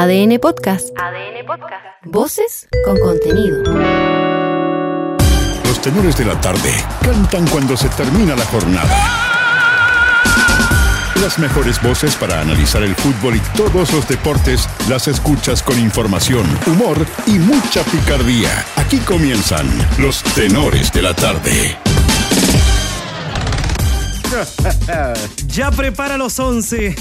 ADN Podcast. ADN Podcast. Voces con contenido. Los tenores de la tarde cantan cuando se termina la jornada. Las mejores voces para analizar el fútbol y todos los deportes las escuchas con información, humor y mucha picardía. Aquí comienzan los tenores de la tarde. Ya prepara los 11.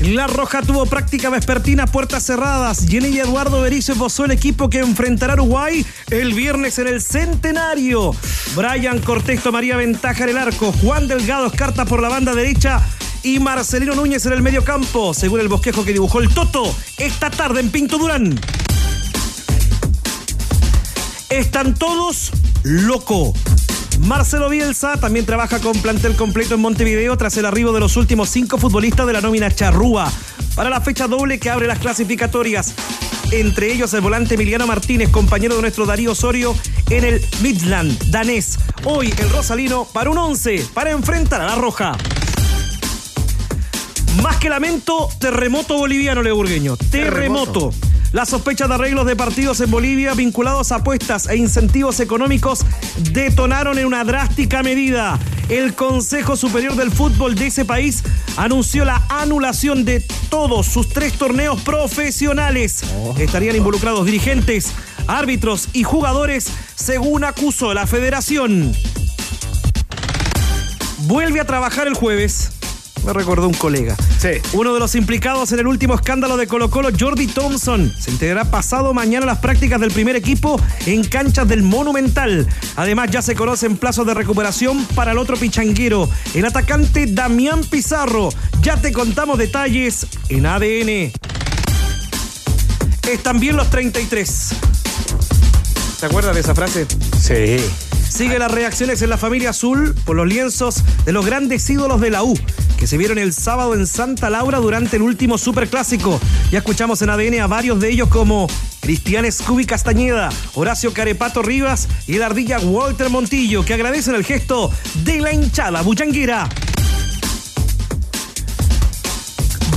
La Roja tuvo práctica vespertina puertas cerradas. Jenny y Eduardo Berizzo esbozó el equipo que enfrentará a Uruguay el viernes en el Centenario. Brian Cortés tomaría ventaja en el arco. Juan Delgado escarta por la banda derecha y Marcelino Núñez en el medio campo, según el bosquejo que dibujó el Toto esta tarde en Pinto Durán. Están todos loco. Marcelo Bielsa también trabaja con plantel completo en Montevideo tras el arribo de los últimos cinco futbolistas de la nómina Charrúa para la fecha doble que abre las clasificatorias. Entre ellos el volante Emiliano Martínez, compañero de nuestro Darío Osorio en el Midland danés. Hoy el Rosalino para un 11 para enfrentar a la Roja. Más que lamento, terremoto boliviano, Leburgueño. Terremoto. Las sospechas de arreglos de partidos en Bolivia vinculados a apuestas e incentivos económicos detonaron en una drástica medida. El Consejo Superior del Fútbol de ese país anunció la anulación de todos sus tres torneos profesionales. Estarían involucrados dirigentes, árbitros y jugadores, según acusó la federación. Vuelve a trabajar el jueves me recordó un colega. Sí. Uno de los implicados en el último escándalo de Colo Colo, Jordi Thompson, se integrará pasado mañana a las prácticas del primer equipo en canchas del Monumental. Además, ya se conocen plazos de recuperación para el otro pichanguero, el atacante Damián Pizarro. Ya te contamos detalles en ADN. Están bien los 33. ¿Te acuerdas de esa frase? Sí. Sigue las reacciones en la familia azul por los lienzos de los grandes ídolos de la U, que se vieron el sábado en Santa Laura durante el último superclásico. Ya escuchamos en ADN a varios de ellos como Cristian Scooby Castañeda, Horacio Carepato Rivas y el ardilla Walter Montillo, que agradecen el gesto de la hinchada buchanguera.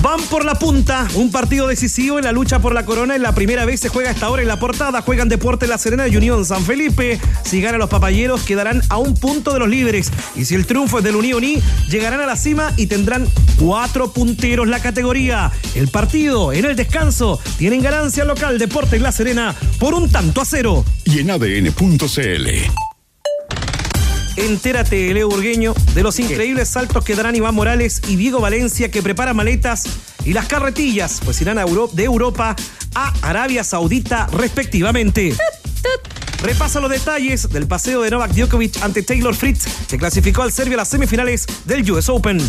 Van por la punta, un partido decisivo en la lucha por la corona. En la primera vez se juega hasta ahora en la portada. Juegan Deporte La Serena y Unión San Felipe. Si ganan los papayeros, quedarán a un punto de los líderes. Y si el triunfo es del Unión Uní, llegarán a la cima y tendrán cuatro punteros la categoría. El partido en el descanso tienen ganancia local Deporte La Serena por un tanto a cero. Y en ADN.cl. Entérate, Leo Burgueño, de los increíbles saltos que darán Iván Morales y Diego Valencia que preparan maletas y las carretillas, pues irán a de Europa a Arabia Saudita respectivamente. Repasa los detalles del paseo de Novak Djokovic ante Taylor Fritz, que clasificó al Serbia a las semifinales del US Open.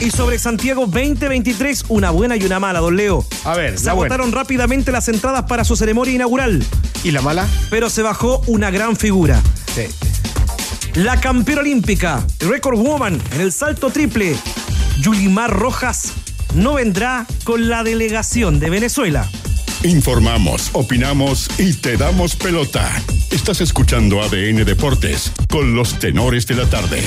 Y sobre Santiago 2023, una buena y una mala, don Leo. A ver, Se buena. agotaron rápidamente las entradas para su ceremonia inaugural, ¿Y la mala? pero se bajó una gran figura. Sí. La campeona olímpica, Record Woman, en el salto triple, Yulimar Rojas, no vendrá con la delegación de Venezuela. Informamos, opinamos y te damos pelota. Estás escuchando ADN Deportes con los tenores de la tarde.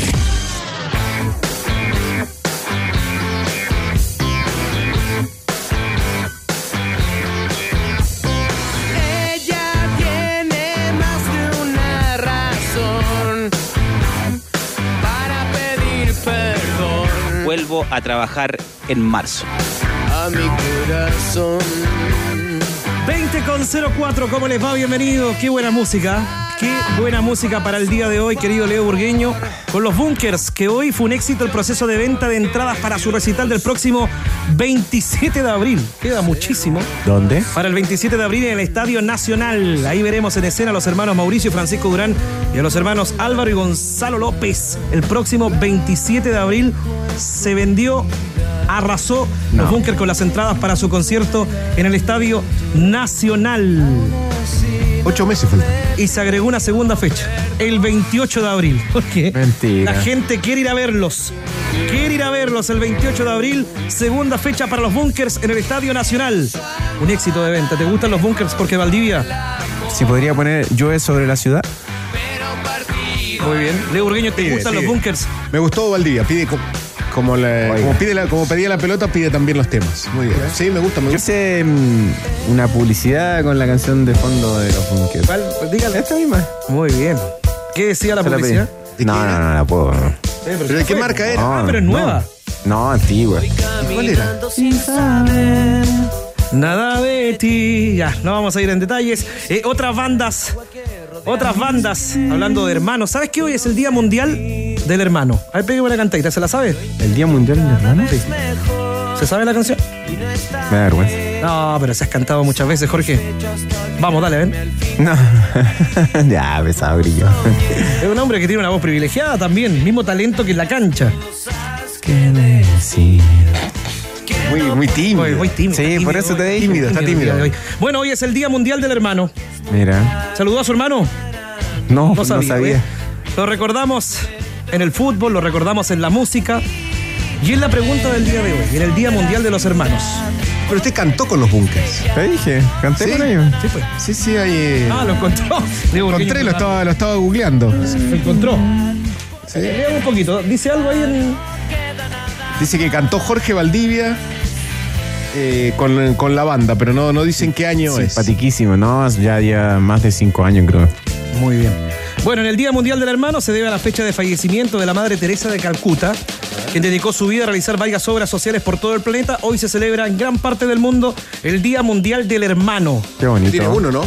A trabajar en marzo. 20 con 04, ¿cómo les va? Bienvenidos. Qué buena música. Qué buena música para el día de hoy, querido Leo Burgueño. Con los Bunkers, que hoy fue un éxito el proceso de venta de entradas para su recital del próximo 27 de abril. Queda muchísimo. ¿Dónde? Para el 27 de abril en el Estadio Nacional. Ahí veremos en escena a los hermanos Mauricio y Francisco Durán y a los hermanos Álvaro y Gonzalo López. El próximo 27 de abril se vendió, arrasó los Bunkers con las entradas para su concierto en el Estadio Nacional. Ocho meses faltan. Y se agregó una segunda fecha, el 28 de abril. Porque Mentira. la gente quiere ir a verlos. Quiere ir a verlos el 28 de abril, segunda fecha para los Bunkers en el Estadio Nacional. Un éxito de venta. ¿Te gustan los Bunkers porque Valdivia? Si podría poner llueve sobre la ciudad. Muy bien. Leo Urgueño, ¿te Pide, gustan pide. los Bunkers? Me gustó Valdivia. Pide, Como, la- Oiga. como, pide la- como pedía la pelota, pide también los temas. Muy bien. Sí, me gusta, me Yo gusta. hice mm, una publicidad con la canción de fondo de los Bunkers. ¿Cuál? Dígale. Esta misma. Muy bien. ¿Qué decía la Se la pedí. publicidad? ¿De No, qué no, era? no, la puedo. no. ¿Pero de qué marca era? Ah, pero es nueva. No, antigua. ¿Cuál era? Nada de ti. Ya, no vamos a ir en detalles. Eh, otras bandas. Otras bandas. Hablando de hermanos. ¿Sabes qué hoy es el Día Mundial del Hermano? A ver, pégame una cantadita. ¿Se la sabe? ¿El Día Mundial del Hermano? ¿Se sabe la canción? Me da vergüenza. No, pero se has cantado muchas veces, Jorge. Vamos, dale, ven. No. ya, pesado brillo. Es un hombre que tiene una voz privilegiada también. Mismo talento que en la cancha. ¿Qué decir? Muy, muy tímido. Muy, muy tímido. Sí, tímido por eso te dije. Tímido, está tímido. Bueno, hoy es el Día Mundial del Hermano. Mira. ¿Saludó a su hermano? No, No no sabía. ¿eh? Lo recordamos en el fútbol, lo recordamos en la música. Y es la pregunta del día de hoy, en el Día Mundial de los Hermanos. Pero usted cantó con los bunkers. Te dije, canté Sí. con ellos. Sí, pues. Sí, sí, ahí. eh, Ah, lo encontró. Diego lo encontré, lo estaba, lo estaba googleando. Lo encontró. Sí. Lea un poquito. Dice algo ahí en. Dice que cantó Jorge Valdivia eh, con, con la banda, pero no, no dicen qué año es. Simpatiquísimo, ¿no? Ya ya más de cinco años, creo. Muy bien. Bueno, en el Día Mundial del Hermano se debe a la fecha de fallecimiento de la Madre Teresa de Calcuta, quien dedicó su vida a realizar varias obras sociales por todo el planeta. Hoy se celebra en gran parte del mundo el Día Mundial del Hermano. Qué bonito. Tiene uno, ¿no?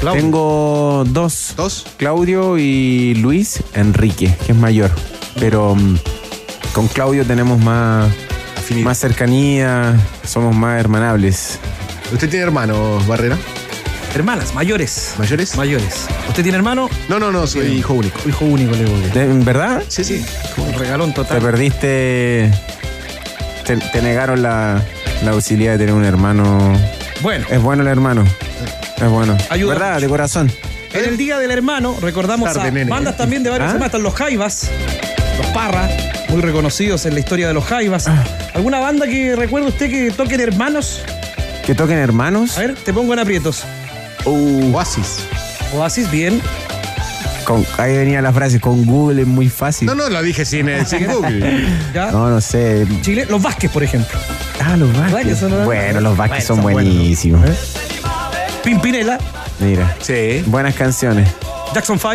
Claudio. Tengo dos. Dos. Claudio y Luis Enrique, que es mayor. Pero mm, con Claudio tenemos más, Afinidad. más cercanía, somos más hermanables. ¿Usted tiene hermanos, Barrera? Hermanas, mayores. ¿Mayores? Mayores. ¿Usted tiene hermano? No, no, no, soy hijo único. Hijo único, le digo. ¿De- ¿En verdad? Sí, sí. Un regalón Te total. perdiste. Te, te negaron la, la posibilidad de tener un hermano. Bueno, Es bueno el hermano. Es bueno. Ayuda ¿Verdad? mucho. De corazón. en el Día del Hermano recordamos Tarde, a nene. bandas también de varios ¿Ah? temas. Están los Jaivas, los Parra, muy reconocidos en la historia de los Jaivas. Ah. ¿Alguna banda que recuerde usted que toquen hermanos? Que toquen hermanos. A ver, te pongo en aprietos. Uh, Oasis. Oasis, bien. con- ahí venía la frase, con Google es muy fácil. No, no, lo dije sin, sin Google. ¿Ya? No, no sé. Chile, los Vázquez, por ejemplo. Ah, los Vázquez Vázquez. son- Bueno, los Vázquez Bueno, son buenísimos. Pimpinela, Mira. Sí. Buenas canciones. Jackson 5.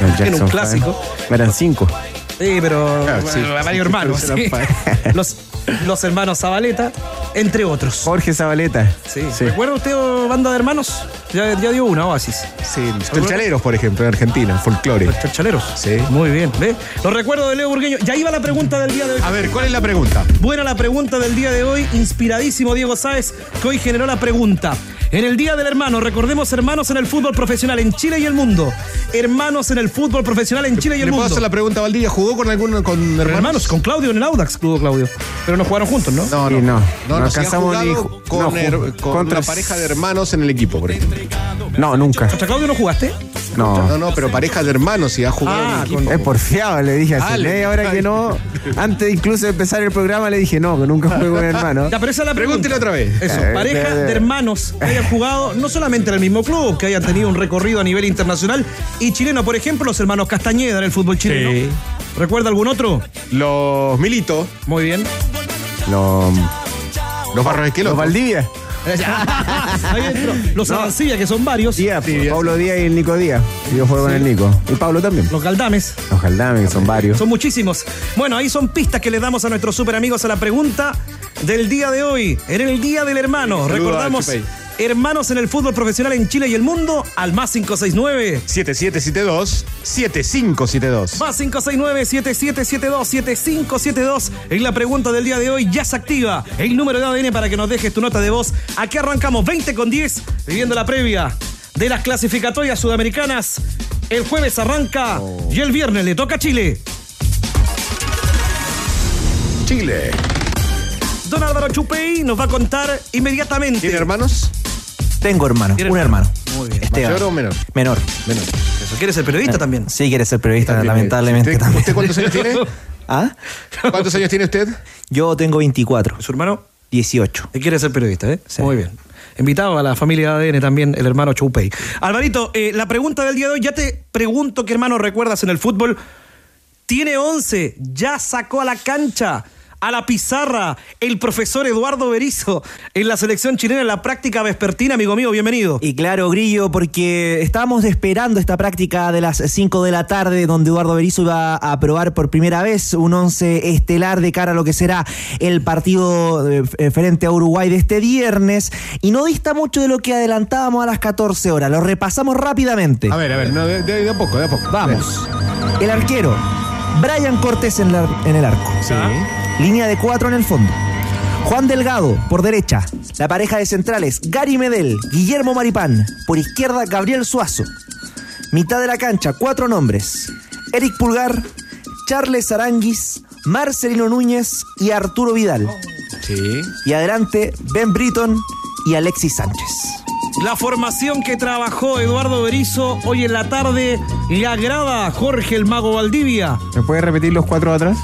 Los un Jackson clásico. Five. Eran cinco. Sí, pero sí. bueno, varios hermanos. Sí. Los, los hermanos Zabaleta, entre otros. Jorge Zabaleta. Sí. ¿Recuerda usted oh, banda de hermanos? Ya, ya dio una, Oasis. Sí, Chalchaleros, por ejemplo, en Argentina, folclore. Los Chachaleros. Sí. Muy bien. ¿Ve? Los recuerdos de Leo Burgueño. Ya iba la pregunta del día de hoy. A ver, ¿cuál es la pregunta? Buena la pregunta del día de hoy. Inspiradísimo Diego Sáez, que hoy generó la pregunta. En el Día del Hermano, recordemos hermanos en el fútbol profesional en Chile y el mundo. Hermanos en el fútbol profesional en Chile y el ¿Le puedo mundo. hacer la pregunta Valdivia? ¿Jugó con alguno con hermanos? hermanos? con Claudio en el Audax, Club Claudio. Pero no jugaron juntos, ¿no? No, no. no. No, No alcanzamos ni jugado ju- con, no, her- con contra- una pareja de hermanos en el equipo, por ejemplo. No, nunca. ¿Contra Claudio no jugaste? No. No, no, pero pareja de hermanos y ha jugado Ah, en el equipo. Es porfiado, le dije hace media hora que no. Antes incluso de empezar el programa le dije no, que nunca juego con hermano. Ya, pero esa es la pregunta. Pregúntele otra vez. Eso, Eh, pareja de hermanos hayan jugado no solamente en el mismo club, que hayan tenido un recorrido a nivel internacional y chileno, por ejemplo, los hermanos Castañeda en el fútbol chileno. Sí. ¿Recuerda algún otro? Los Milito, Muy bien. Los, los Barros los Esquelotos. Valdivia. Ahí entró. Los Arancilla, que son varios. Díaz, Sí, Pablo Díaz y el Nico Díaz. Yo juego con el Nico. Y Pablo también. Los Galdames. Los Jaldames, que son varios. Son muchísimos. Bueno, ahí son pistas que le damos a nuestros super amigos a la pregunta del día de hoy. En el Día del Hermano. Recordamos. Hermanos en el fútbol profesional en Chile y el mundo al más 569. 7772 7572. Más 569-7772-7572. En la pregunta del día de hoy ya se activa el número de ADN para que nos dejes tu nota de voz. Aquí arrancamos 20 con 10, viviendo la previa de las clasificatorias sudamericanas. El jueves arranca y el viernes le toca a Chile. Chile. Don Álvaro Chupey nos va a contar inmediatamente. ¿Tiene hermanos? Tengo hermano, ¿Tiene un hermano? hermano. Muy bien. Esteban. ¿Mayor o menor? Menor. Menor. Eso, ¿Quiere ser periodista también? Sí, quiere ser periodista, También, lamentablemente ¿Usted, también. ¿Usted cuántos años tiene? ¿Ah? ¿Cuántos años tiene usted? Yo tengo 24, ¿Su hermano? 18. Y quiere ser periodista, ¿eh? Sí. Muy bien. Invitado a la familia ADN también, el hermano Choupey. Alvarito, eh, la pregunta del día de hoy, ya te pregunto qué hermano recuerdas en el fútbol. Tiene 11, ya sacó a la cancha a la pizarra el profesor Eduardo Berizo en la selección chilena en la práctica vespertina, amigo mío, bienvenido. Y claro, Grillo, porque estábamos esperando esta práctica de las 5 de la tarde, donde Eduardo Berizzo iba a probar por primera vez un once estelar de cara a lo que será el partido eh, frente a Uruguay de este viernes. Y no dista mucho de lo que adelantábamos a las 14 horas. Lo repasamos rápidamente. A ver, a ver, no, de, de- de a poco, de a poco. Vamos. El arquero, Brian Cortés en, la- en el arco. Sí. Línea de cuatro en el fondo. Juan Delgado, por derecha. La pareja de centrales, Gary Medel, Guillermo Maripán. Por izquierda, Gabriel Suazo. Mitad de la cancha, cuatro nombres. Eric Pulgar, Charles Aranguis, Marcelino Núñez y Arturo Vidal. Sí. Y adelante, Ben Britton y Alexis Sánchez. La formación que trabajó Eduardo Berizo hoy en la tarde le agrada a Jorge el Mago Valdivia. ¿Me puedes repetir los cuatro atrás?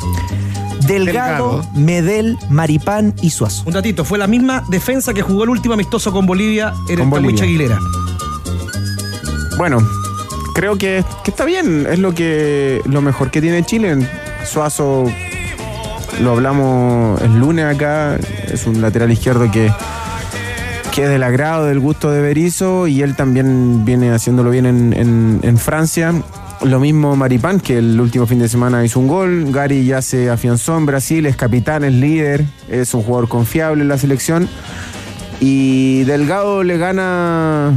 Delgado, Delgado. Medel, Maripán y Suazo. Un datito, fue la misma defensa que jugó el último amistoso con Bolivia en Con el Bolivia. Aguilera. Bueno, creo que, que está bien. Es lo que lo mejor que tiene Chile. Suazo, lo hablamos el lunes acá, es un lateral izquierdo que, que es del agrado, del gusto de Berizzo y él también viene haciéndolo bien en, en- en Francia. Lo mismo Maripán, que el último fin de semana hizo un gol. Gary ya se afianzó en Brasil, es capitán, es líder, es un jugador confiable en la selección. Y Delgado le gana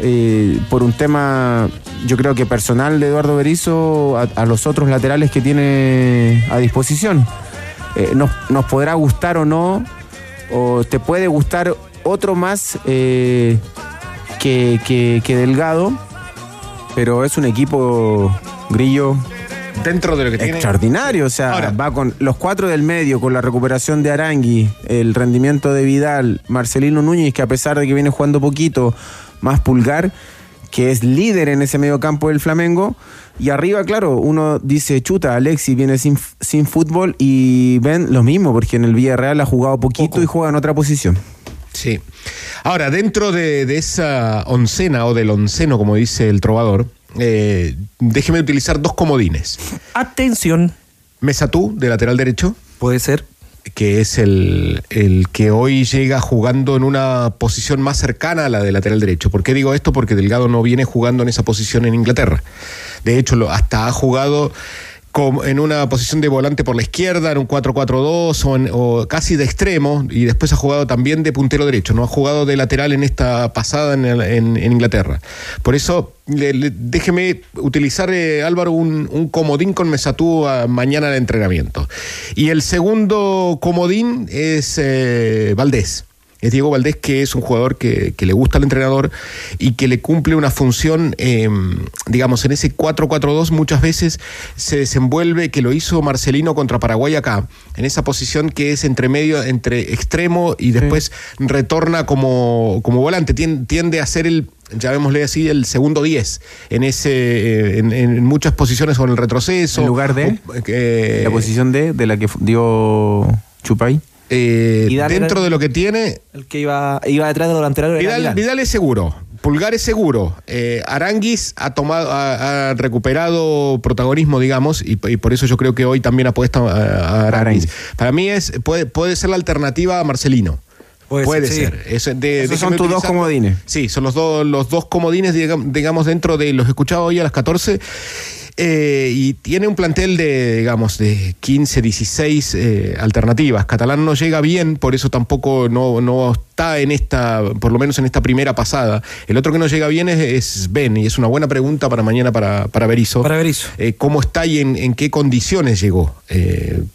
eh, por un tema, yo creo que personal de Eduardo Berizzo a, los otros laterales que tiene a disposición. Eh, nos, nos podrá gustar o no, o te puede gustar otro más eh, que, que- que Delgado, pero es un equipo grillo Dentro de lo que tiene. extraordinario. O sea, Ahora- va con los cuatro del medio, con la recuperación de Arangui, el rendimiento de Vidal, Marcelino Núñez, que a pesar de que viene jugando poquito, más pulgar, que es líder en ese medio campo del Flamengo. Y arriba, claro, uno dice, chuta, Alexis viene sin, sin fútbol y ven lo mismo, porque en el Villarreal ha jugado poquito y juega en otra posición. Sí. Ahora, dentro de, de esa oncena o del onceno, como dice el trovador, eh, déjeme utilizar dos comodines. Atención, Mesatú, de lateral derecho, puede ser. que es el, el que hoy llega jugando en una posición más cercana a la de lateral derecho. ¿Por qué digo esto? Porque Delgado no viene jugando en esa posición en Inglaterra. De hecho, lo- hasta ha jugado en una posición de volante por la izquierda, en un 4-4-2 o, casi de extremo, y después ha jugado también de puntero derecho, no ha jugado de lateral en esta pasada en, Inglaterra. Por eso, le- déjeme utilizar, eh, Álvaro, un, comodín con Mesatú ah, mañana de entrenamiento. Y el segundo comodín es eh, Valdés. Es Diego Valdés, que es un jugador que, que le gusta al entrenador y que le cumple una función, eh, digamos, en ese 4-4-2 muchas veces se desenvuelve, que lo hizo Marcelino contra Paraguay acá, en esa posición que es entre medio, entre extremo y después retorna como, como volante, Tien- tiende a ser el, llamémosle así, el segundo 10 en, ese, en, en muchas posiciones con el retroceso. ¿En lugar de? O, eh, la posición de, de la que dio Chupay. Eh, dentro de lo que tiene, El que iba, iba detrás de laterales era Vidal, Vidal. Vidal es seguro. Pulgar es seguro. Eh, Aranguis ha tomado, ha, ha recuperado protagonismo, digamos, y, y por eso yo creo que hoy también apuesta a, a Aranguis. Aranguis. Para mí es puede, puede ser la alternativa a Marcelino. Puede Puede, ser, ser. Es de- Esos son tus dos comodines. Sí, son los, dos los dos comodines, digam- digamos, dentro de los escuchados hoy a las 14. Eh, y tiene un plantel de, digamos, de 15, 16 eh, alternativas. Catalán no llega bien, por eso tampoco no, no está en esta, por lo menos en esta primera pasada. El otro que no llega bien es, es Ben, y es una buena pregunta para mañana para, para Berizzo. Para Berizzo. Eh, ¿Cómo está y en, en qué condiciones llegó?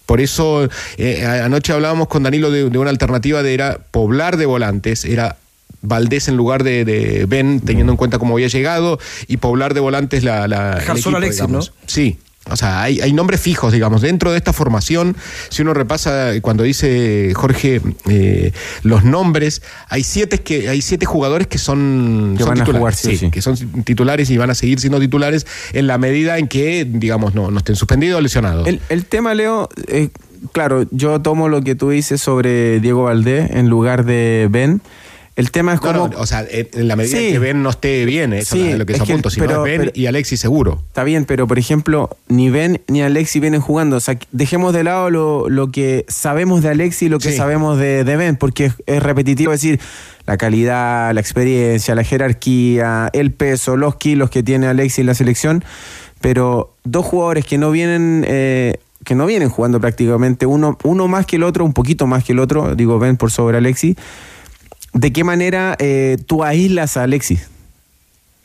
Por eso, eh, anoche hablábamos con Danilo de, de una alternativa de era poblar de volantes, era Valdés en lugar de, de Ben, teniendo en cuenta cómo había llegado, y poblar de volantes la, la Dejar el solo a equipo, Alexis, digamos. ¿no? Sí. O sea, hay, hay nombres fijos, digamos, dentro de esta formación, si uno repasa, cuando dice Jorge eh, los nombres, hay siete que hay siete jugadores que son, Que son van a titulares, jugar, sí o sí. que son titulares y van a seguir siendo titulares en la medida en que, digamos, no, no estén suspendidos o lesionados. El, el tema, Leo, eh, claro, yo tomo lo que tú dices sobre Diego Valdés en lugar de Ben. El tema es No, como... no, o sea, en la medida Sí. en que Ben no esté bien, eso Sí, es lo que es es a que- punto. Si pero- no es Ben pero- y Alexis seguro. Está bien, pero por ejemplo, ni Ben ni Alexi vienen jugando. O sea, dejemos de lado lo, lo que sabemos de Alexi y lo que Sí. sabemos de, de Ben, porque es, es repetitivo decir la calidad, la experiencia, la jerarquía, el peso, los kilos que tiene Alexi en la selección. Pero dos jugadores que no vienen. eh, que no vienen jugando prácticamente, uno, uno más que el otro, un poquito más que el otro, digo Ben por sobre Alexi. ¿De qué manera eh, tú aíslas a Alexis?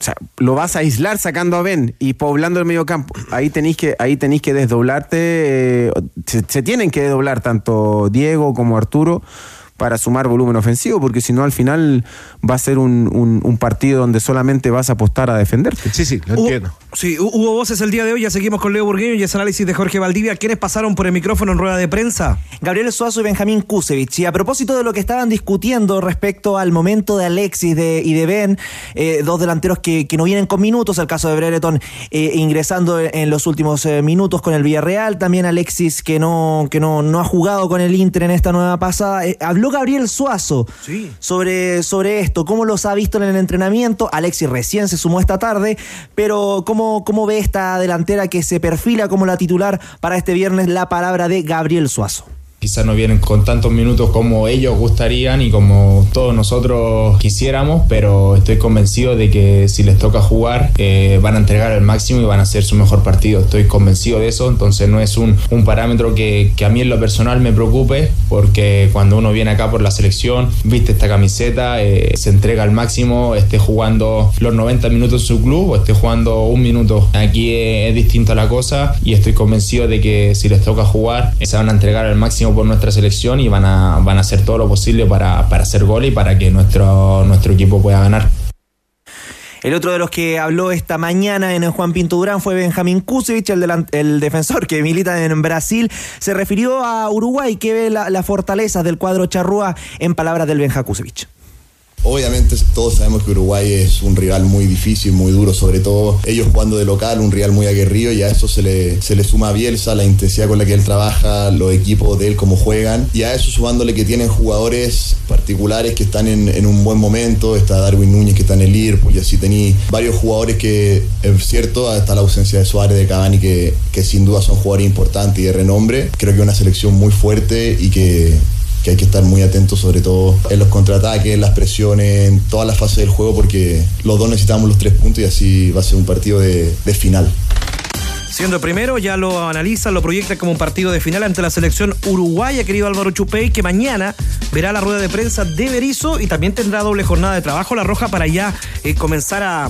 O sea, lo vas a aislar sacando a Ben y poblando el medio campo. Ahí tenéis que, ahí tenéis que desdoblarte. eh, se, se tienen que desdoblar tanto Diego como Arturo para sumar volumen ofensivo, porque si no al final va a ser un, un- un partido donde solamente vas a apostar a defenderte. Sí, sí, lo entiendo. Sí, hu- hubo voces el día de hoy, ya seguimos con Leo Burgueño y ese análisis de Jorge Valdivia. ¿Quiénes pasaron por el micrófono en rueda de prensa? Gabriel Suazo y Benjamín Kusevich. Y a propósito de lo que estaban discutiendo respecto al momento de Alexis de- y de Ben, eh, dos delanteros que, que no vienen con minutos, el caso de Brereton eh, ingresando en los últimos eh, minutos con el Villarreal, también Alexis que no, que no, no ha jugado con el Inter en esta nueva pasada. Habló Gabriel Suazo Sí. sobre, sobre esto, cómo los ha visto en el entrenamiento. Alexis recién se sumó esta tarde, pero cómo, cómo ve esta delantera que se perfila como la titular para este viernes, la palabra de Gabriel Suazo. Quizás no vienen con tantos minutos como ellos gustarían y como todos nosotros quisiéramos, pero estoy convencido de que si les toca jugar eh, van a entregar el máximo y van a hacer su mejor partido. Estoy convencido de eso, entonces no es un, un parámetro que, que a mí en lo personal me preocupe, porque cuando uno viene acá por la selección, viste esta camiseta, eh, se entrega al máximo, esté jugando los 90 minutos en su club o esté jugando un minuto. Aquí es, es distinta la cosa y estoy convencido de que si les toca jugar, eh, se van a entregar al máximo por nuestra selección y van a, van a hacer todo lo posible para, para hacer gol y para que nuestro, nuestro equipo pueda ganar. El otro de los que habló esta mañana en el Juan Pinto Durán fue Benjamín Kusevich, el, defensor que milita en Brasil. Se refirió a Uruguay, que ve la- las fortalezas del cuadro charrúa en palabras del Benja Kusevich. Obviamente todos sabemos que Uruguay es un rival muy difícil, muy duro, sobre todo ellos jugando de local, un rival muy aguerrido y a eso se le, se le suma a Bielsa, la intensidad con la que él trabaja, los equipos de él cómo juegan. Y a eso sumándole que tienen jugadores particulares que están en, en un buen momento, está Darwin Núñez que está en el Liverpool y así tení varios jugadores que es cierto, hasta la ausencia de Suárez, de Cavani que, que sin duda son jugadores importantes y de renombre, creo que una selección muy fuerte y que que hay que estar muy atentos sobre todo en los contraataques, las presiones, en todas las fases del juego porque los dos necesitamos los tres puntos y así va a ser un partido de final. Siendo el primero, ya lo analiza, lo proyecta como un partido de final ante la selección uruguaya, querido Álvaro Chupey, que mañana verá la rueda de prensa de Berizzo y también tendrá doble jornada de trabajo la Roja para ya eh, comenzar a,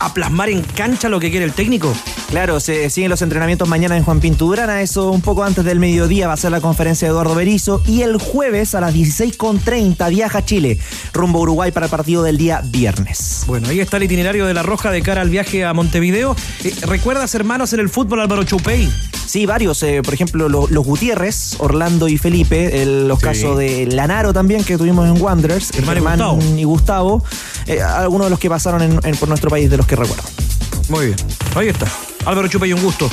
a plasmar en cancha lo que quiere el técnico. Claro, se siguen los entrenamientos mañana en Juan Pinto Durán. A eso un poco antes del mediodía va a ser la conferencia de Eduardo Berizzo. Y el jueves a las 16.30 viaja a Chile, rumbo a Uruguay para el partido del día viernes. Bueno, ahí está el itinerario de la Roja de cara al viaje a Montevideo. Eh, ¿Recuerdas, hermanos, en el fútbol Álvaro Chupey? Sí, varios. eh, por ejemplo, lo- los Gutiérrez, Orlando y Felipe. el- los Sí. casos de Lanaro también, que tuvimos en Wanderers. Germán y Germán Gustavo. y Gustavo. eh, algunos de los que pasaron en- en- por nuestro país, de los que recuerdo. Muy bien. Ahí está. Álvaro Chupey, un gusto.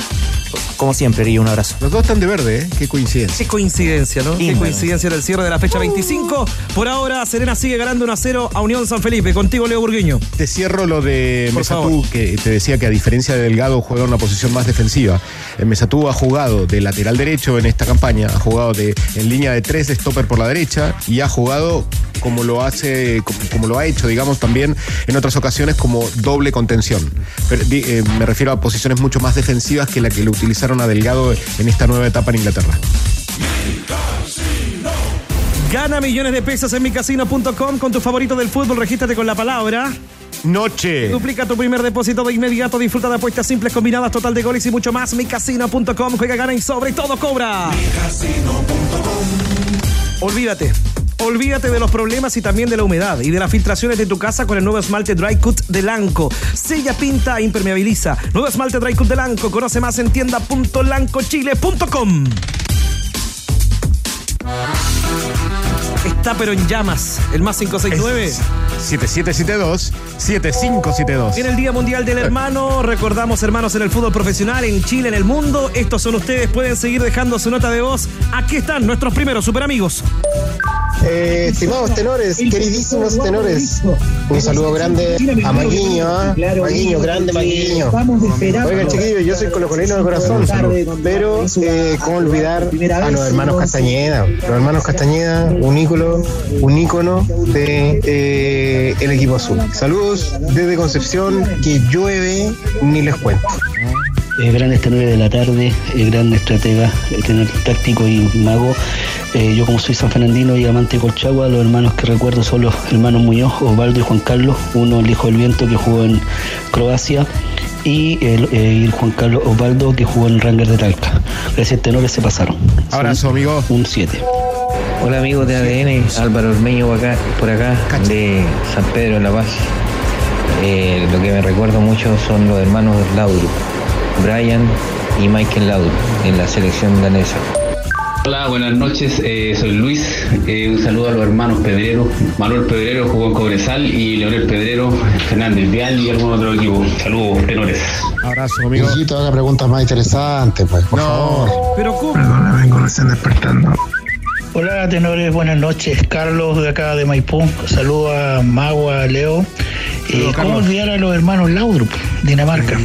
Como siempre, y un abrazo. Los dos están de verde, ¿eh? Qué coincidencia. Qué coincidencia, ¿no? Qué coincidencia en el cierre de la fecha 25. Por ahora, Serena sigue ganando 1 a 0 a Unión San Felipe. Contigo, Leo Burgueño. Te cierro lo de Mesatú, que te decía que a diferencia de Delgado juega en una posición más defensiva. Eh, Mesatú ha jugado de lateral derecho en esta campaña, ha jugado de, en línea de tres de stopper por la derecha y ha jugado como lo hace, como, como lo ha hecho, digamos, también en otras ocasiones como doble contención. Pero, eh, me refiero a posiciones mucho más defensivas que la que utilizaron a Delgado en esta nueva etapa en Inglaterra. Gana millones de pesos en micasino.com con tu favorito del fútbol. Regístrate con la palabra. Noche. Duplica tu primer depósito de inmediato. Disfruta de apuestas simples combinadas, total de goles y mucho más. Micasino.com. Juega, gana y sobre todo cobra. Olvídate. Olvídate de los problemas y también de la humedad y de las filtraciones de tu casa con el nuevo esmalte Dry Cut de Lanco. Sella, pinta, impermeabiliza. Nuevo esmalte Dry Cut de Lanco. Conoce más en tienda.lancochile.com. Está pero en llamas. El más 569. 7772 7572. En el Día Mundial del Hermano, recordamos hermanos en el fútbol profesional, en Chile, en el mundo. Estos son ustedes, pueden seguir dejando su nota de voz. Aquí están nuestros primeros super amigos. Eh, estimados tenores, queridísimos tenores, un saludo grande a Maguiño, ¿ah? Maguiño, grande Maguiño. Oigan, chiquillos, yo soy colocolino de corazón, pero eh, cómo olvidar a los hermanos Castañeda. Los hermanos Castañeda, un ícono, un ícono de eh, el equipo azul. Saludos desde Concepción, que llueve, ni les cuento. Eh, grandes tenores de la tarde, eh, gran estratega, eh, tenor táctico y mago. Eh, yo como soy san fernandino y amante de Colchagua, los hermanos que recuerdo son los hermanos Muñoz, Osvaldo y Juan Carlos, uno el hijo del viento que jugó en Croacia y el, eh, el Juan Carlos Osvaldo que jugó en Ranger de Talca. Gracias tenores se pasaron. Abrazo, amigo. Un 7. Hola amigos de ADN, Álvaro Ormeño por acá, por acá de San Pedro de la Paz. Eh, lo que me recuerdo mucho son los hermanos Laudrup, Brian y Michael Laudrup en la selección danesa. Hola, buenas noches, eh, soy Luis. Eh, un saludo a los hermanos Pedrero. Manuel Pedrero jugó en Cobresal y Leonel Pedrero, Fernández Vial y algún otro equipo. Saludos, tenores. Abrazo, amigo. Hijito, haga preguntas más interesantes, pues, por favor. Pero ¿cómo? Perdón, vengo recién despertando. Hola tenores, buenas noches. Carlos de acá de Maipú. Saludo a Magua, Leo. Eh, ¿Cómo olvidar a los hermanos Laudrup, Dinamarca?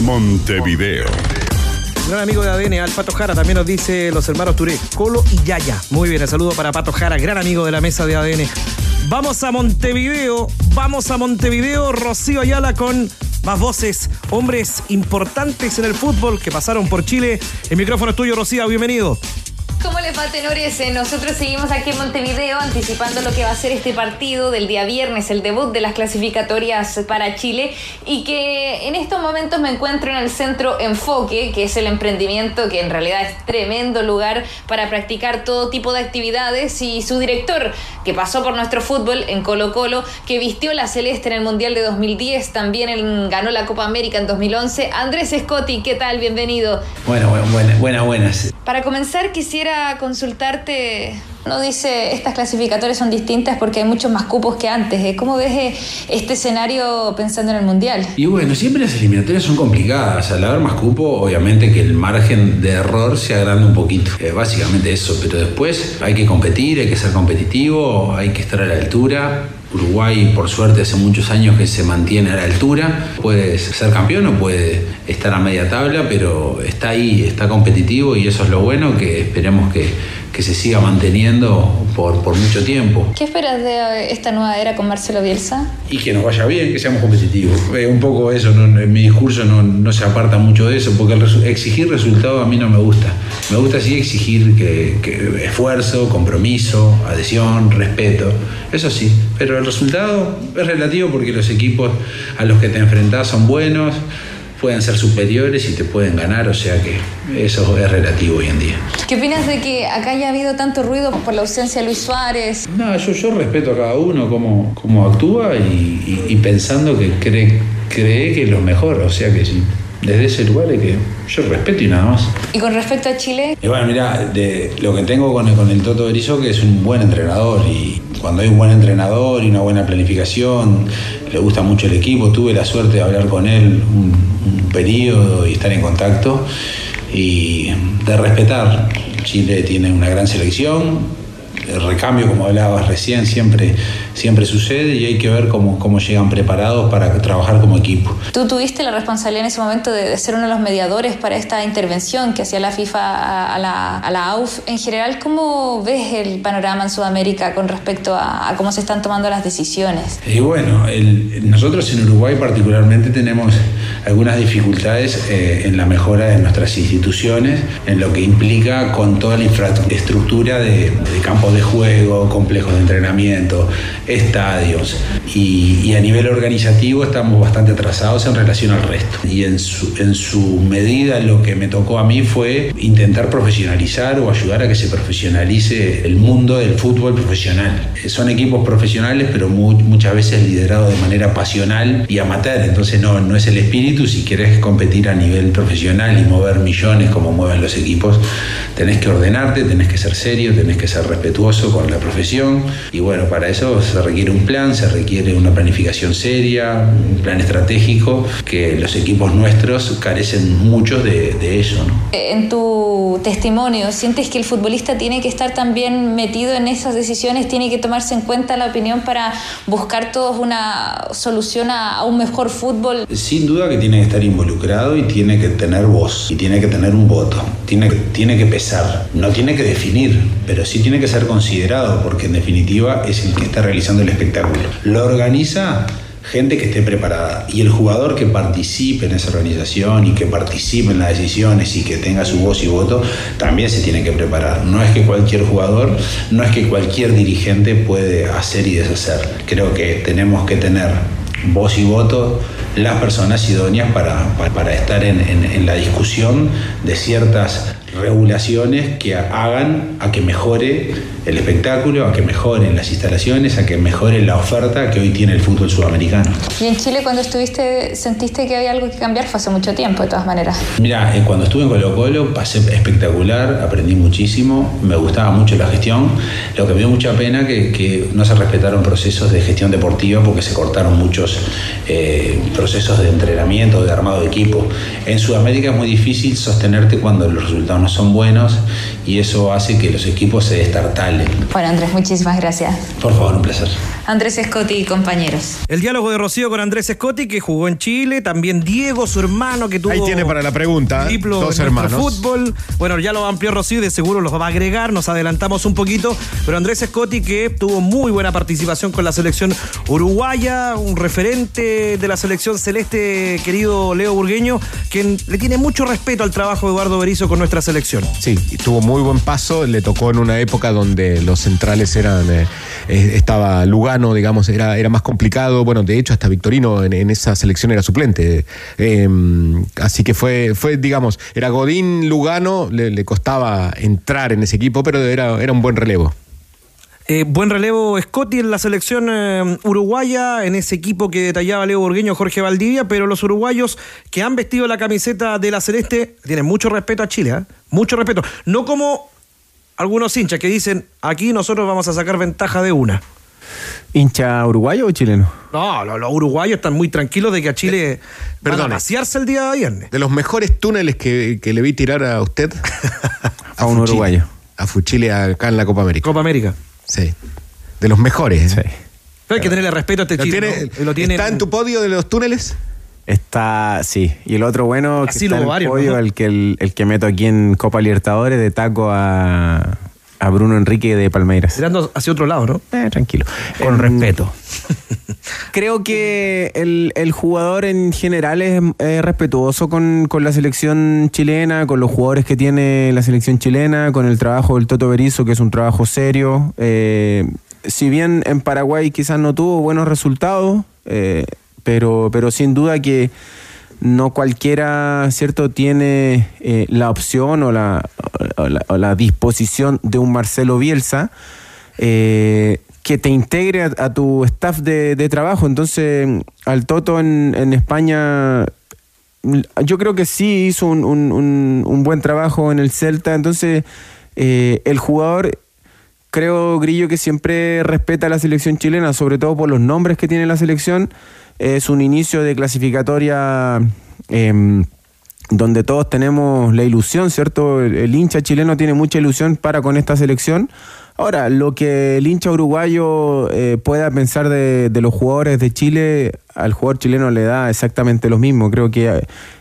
Montevideo. Gran amigo de ADN, Al Pato Jara, también nos dice los hermanos Touré, Colo y Yaya. Muy bien, el saludo para Pato Jara, gran amigo de la mesa de ADN. Vamos a Montevideo, vamos a Montevideo, Rocío Ayala con más voces, hombres importantes en el fútbol que pasaron por Chile. El micrófono es tuyo, Rocío, bienvenido. ¿Cómo les va, tenores? Eh, Nosotros seguimos aquí en Montevideo anticipando lo que va a ser este partido del día viernes, el debut de las clasificatorias para Chile y que en estos momentos me encuentro en el centro Enfoque, que es el emprendimiento que en realidad es tremendo lugar para practicar todo tipo de actividades y su director, que pasó por nuestro fútbol en Colo Colo, que vistió la celeste en el Mundial de 2010, también en- ganó la Copa América en 2011. Andrés Scotti, ¿qué tal? Bienvenido. Bueno, bueno, buenas, buenas, buenas. Para comenzar, quisiera consultarte. No dice estas clasificatorias son distintas porque hay muchos más cupos que antes. ¿eh? ¿Cómo ves eh, este escenario pensando en el mundial? Y bueno, siempre las eliminatorias son complicadas. Al haber más cupo, obviamente que el margen de error se agranda un poquito. Eh, básicamente eso. Pero después hay que competir, hay que ser competitivo, hay que estar a la altura. Uruguay, por suerte, hace muchos años que se mantiene a la altura. Puede ser campeón o puede estar a media tabla, pero está ahí, está competitivo y eso es lo bueno, que esperemos que, que se siga manteniendo por, por mucho tiempo. ¿Qué esperas de esta nueva era con Marcelo Bielsa? Y que nos vaya bien, que seamos competitivos. Eh, un poco eso, no- en mi discurso no, no se aparta mucho de eso, porque el exigir resultados a mí no me gusta. Me gusta sí exigir que, que esfuerzo, compromiso, adhesión, respeto, eso sí, pero el resultado es relativo porque los equipos a los que te enfrentás son buenos, pueden ser superiores y te pueden ganar, o sea que eso es relativo hoy en día. ¿Qué opinas de que acá haya habido tanto ruido por la ausencia de Luis Suárez? No, yo, yo respeto a cada uno cómo, cómo actúa y, y- y pensando que cree, cree que es lo mejor. O sea que sí, desde ese lugar es que yo respeto y nada más. Y con respecto a Chile, Y bueno, mira, de, lo que tengo con el, con el Toto Berizzo que es un buen entrenador y cuando hay un buen entrenador y una buena planificación, le gusta mucho el equipo. Tuve la suerte de hablar con él un, un periodo y estar en contacto y de respetar. Chile tiene una gran selección. El recambio, como hablabas recién, siempre, siempre sucede y hay que ver cómo, cómo llegan preparados para trabajar como equipo. tú tuviste la responsabilidad en ese momento de, de ser uno de los mediadores para esta intervención que hacía la FIFA a, a la, a la AUF. En general, ¿cómo ves el panorama en Sudamérica con respecto a, a cómo se están tomando las decisiones? Y bueno, el- nosotros en Uruguay particularmente tenemos algunas dificultades eh, en la mejora de nuestras instituciones, en lo que implica con toda la infraestructura de, de campos de juego, complejos de entrenamiento, estadios. Y, y a nivel organizativo estamos bastante atrasados en relación al resto. Y en su, en su medida lo que me tocó a mí fue intentar profesionalizar o ayudar a que se profesionalice el mundo del fútbol profesional. Eh, Son equipos profesionales, pero mu- muchas veces liderados de manera pasional y amateur. Entonces no, no es el espíritu. Si querés competir a nivel profesional y mover millones como mueven los equipos, tenés que ordenarte, tenés que ser serio, tenés que ser respetuoso con la profesión. Y bueno, para eso se requiere un plan, se requiere una planificación seria, un plan estratégico, que los equipos nuestros carecen mucho de, de eso. ¿no? En tu testimonio, ¿sientes que el futbolista tiene que estar también metido en esas decisiones, tiene que tomarse en cuenta la opinión para buscar todos una solución a, a un mejor fútbol? Sin duda que tiene que estar involucrado y tiene que tener voz y tiene que tener un voto, tiene, tiene que pesar, no tiene que definir, pero sí tiene que ser considerado porque en definitiva es el que está realizando el espectáculo. Lo organiza gente que esté preparada y el jugador que participe en esa organización y que participe en las decisiones y que tenga su voz y voto también se tiene que preparar. No es que cualquier jugador, no es que cualquier dirigente puede hacer y deshacer. Creo que tenemos que tener voz y voto las personas idóneas para, para, estar en, en la discusión de ciertas regulaciones que hagan a que mejore el espectáculo, a que mejoren las instalaciones, a que mejore la oferta que hoy tiene el fútbol sudamericano. Y en Chile cuando estuviste, ¿sentiste que había algo que cambiar? Fue hace mucho tiempo, de todas maneras. Mira, eh, cuando estuve en Colo Colo pasé espectacular, aprendí muchísimo, me gustaba mucho la gestión. Lo que me dio mucha pena que, que no se respetaron procesos de gestión deportiva porque se cortaron muchos eh, procesos de entrenamiento, de armado de equipo. En Sudamérica es muy difícil sostenerte cuando los resultados no son buenos y eso hace que los equipos se destartalen. Bueno, Andrés, muchísimas gracias. Por favor, un placer. Andrés Scotti y compañeros. El diálogo de Rocío con Andrés Scotti, que jugó en Chile. También Diego, su hermano, que tuvo. Ahí tiene para la pregunta. Triplo Dos en nuestro hermanos. fútbol. Bueno, ya lo amplió Rocío y de seguro los va a agregar. Nos adelantamos un poquito. Pero Andrés Scotti, que tuvo muy buena participación con la selección uruguaya, un referente de la selección celeste, querido Leo Burgueño, quien le tiene mucho respeto al trabajo de Eduardo Berizzo con nuestra selección. Sí, y tuvo muy buen paso. Le tocó en una época donde los centrales eran. eh, eh, estaba Lugano, digamos, era, era más complicado. Bueno, de hecho, hasta Victorino en, esa selección era suplente. Eh, así que fue, fue, digamos, era Godín, Lugano, le, le costaba entrar en ese equipo, pero era, era un buen relevo. Eh, buen relevo Scotti en la selección eh, uruguaya, en ese equipo que detallaba Leo Burgueño, Jorge Valdivia, pero los uruguayos que han vestido la camiseta de la Celeste tienen mucho respeto a Chile, ¿eh? mucho respeto. No como algunos hinchas que dicen, aquí nosotros vamos a sacar ventaja de una. ¿Hincha uruguayo o chileno? No, los, los uruguayos están muy tranquilos de que a Chile van a perdone. vaciarse el día de viernes. De los mejores túneles que, que le vi tirar a usted. A un Fuchile. uruguayo. A Fuchile acá en la Copa América. Copa América. Sí. De los mejores. Sí. Pero hay que tenerle respeto a este ¿Lo Chile. tiene- ¿no? Y lo tiene ¿Está en tu podio de los túneles? Está, sí. Y el otro bueno que Así está lo en el varios, podio, ¿no? el, que, el, el que meto aquí en Copa Libertadores de taco a, a Bruno Enrique de Palmeiras. Mirando hacia otro lado, ¿no? Eh, tranquilo. Con Em, respeto. Creo que el, el jugador en general es, es respetuoso con, con la selección chilena, con los jugadores que tiene la selección chilena, con el trabajo del Toto Berizzo, que es un trabajo serio. Eh, si bien en Paraguay quizás no tuvo buenos resultados, eh, pero, pero sin duda que no cualquiera, ¿cierto?, tiene eh, la opción o la, disposición de un Marcelo Bielsa eh, que te integre a, tu staff de, trabajo. Entonces, al Toto en, España, mm, yo creo que sí hizo un buen trabajo en el Celta. Entonces, eh, el jugador creo, Grillo, que siempre respeta a la selección chilena, sobre todo por los nombres que tiene la selección. Es un inicio de clasificatoria em, donde todos tenemos la ilusión, ¿cierto? El, hincha chileno tiene mucha ilusión para con esta selección. Ahora, lo que el hincha uruguayo eh, pueda pensar de, de los jugadores de Chile, al jugador chileno le da exactamente lo mismo. Creo que eh,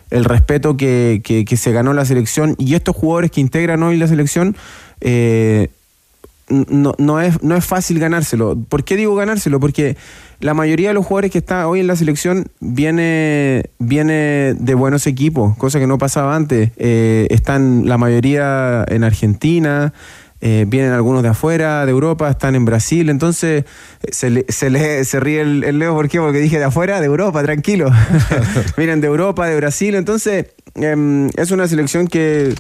el respeto que, que- que se ganó la selección y estos jugadores que integran hoy la selección, eh, no, no, es, no es fácil ganárselo. ¿Por qué digo ganárselo? Porque la mayoría de los jugadores que están hoy en la selección viene, viene de buenos equipos, cosa que no pasaba antes. Eh, están la mayoría en Argentina, eh, vienen algunos de afuera, de Europa, están en Brasil. Entonces se, le- se, le- se ríe el, Leo, ¿por? Porque dije de afuera, de Europa, tranquilo. vienen de Europa, de Brasil. Entonces em, es una selección que,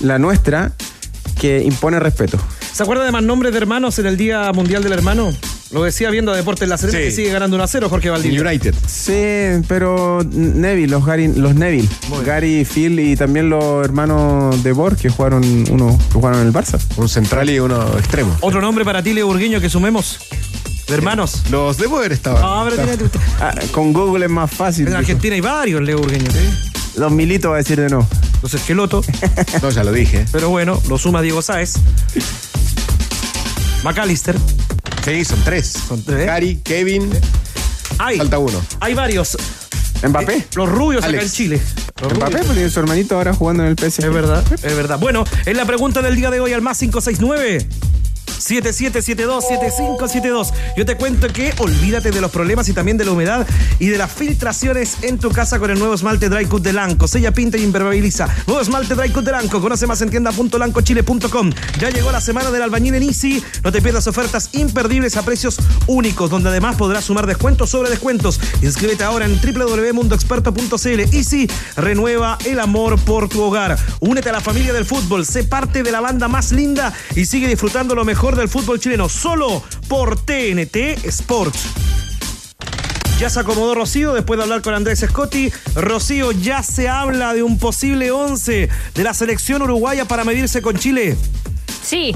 la nuestra, que impone respeto. ¿Se acuerda de más nombres de hermanos en el Día Mundial del Hermano? Lo decía viendo a Deportes La Serena Sí. que sigue ganando 1 a 0 Jorge Valdivia. United. Sí, pero Neville, los, Gary, los Neville, Gary, Phil y también los hermanos de Borg que jugaron uno que jugaron en el Barça. Un central y uno extremo. Otro nombre para ti, Leo Burgueño, que sumemos. ¿De hermanos? Los debo haber estado. No, pero tiene- Ah, con Google es más fácil. en Argentina hay varios, Leo Burgueño. Los militos va a decir de no. Los esquelotos. No, ya lo dije. Pero bueno, lo suma Diego Sáez. McAllister. Sí, son tres. Son tres. Gary, Kevin. Hay, Falta uno. hay varios. ¿Mbappé? Eh, los rubios acá Alex. en Chile. Los Mbappé, rubios. porque su hermanito ahora jugando en el PSG. Es verdad, es verdad. Bueno, es la pregunta del día de hoy al más 569. 7772-7572. Yo te cuento que olvídate de los problemas y también de la humedad y de las filtraciones en tu casa con el nuevo esmalte Dry Cut de Lanco. Sella, pinta y impermeabiliza. Nuevo esmalte Dry Cut de Lanco. Conoce más en tienda.lancochile.com. Ya llegó la semana del albañil en Easy. No te pierdas ofertas imperdibles a precios únicos, donde además podrás sumar descuentos sobre descuentos. Inscríbete ahora en www.mundoexperto.cl. Easy renueva el amor por tu hogar. Únete a la familia del fútbol. Sé parte de la banda más linda y sigue disfrutando lo mejor del fútbol chileno solo por TNT Sports. Ya se acomodó Rocío después de hablar con Andrés Scotti. Rocío, ya se habla de un posible 11 de la selección uruguaya para medirse con Chile. Sí.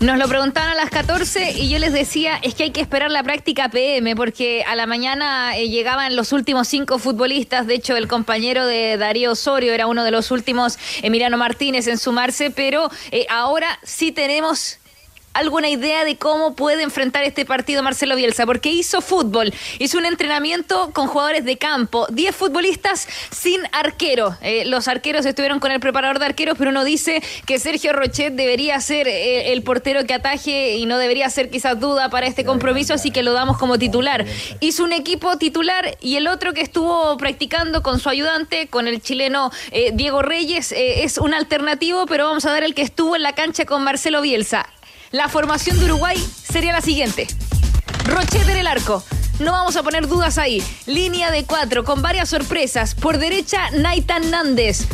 Nos lo preguntaban a las 14 y yo les decía, es que hay que esperar la práctica PM porque a la mañana eh, llegaban los últimos cinco futbolistas, de hecho el compañero de Darío Osorio era uno de los últimos, Emiliano Martínez, en sumarse, pero eh, ahora sí tenemos alguna idea de cómo puede enfrentar este partido Marcelo Bielsa, porque hizo fútbol, hizo un entrenamiento con jugadores de campo, 10 futbolistas sin arquero. Eh, los arqueros estuvieron con el preparador de arqueros, pero uno dice que Sergio Rochet debería ser eh, el portero que ataje y no debería ser quizás duda para este compromiso, así que lo damos como titular. Hizo un equipo titular y el otro que estuvo practicando con su ayudante, con el chileno eh, Diego Reyes, es un alternativo, pero vamos a dar el que estuvo en la cancha con Marcelo Bielsa. La formación de Uruguay sería la siguiente. Rochete en el arco. No vamos a poner dudas ahí. Línea de cuatro con varias sorpresas. Por derecha, Naitan Nández.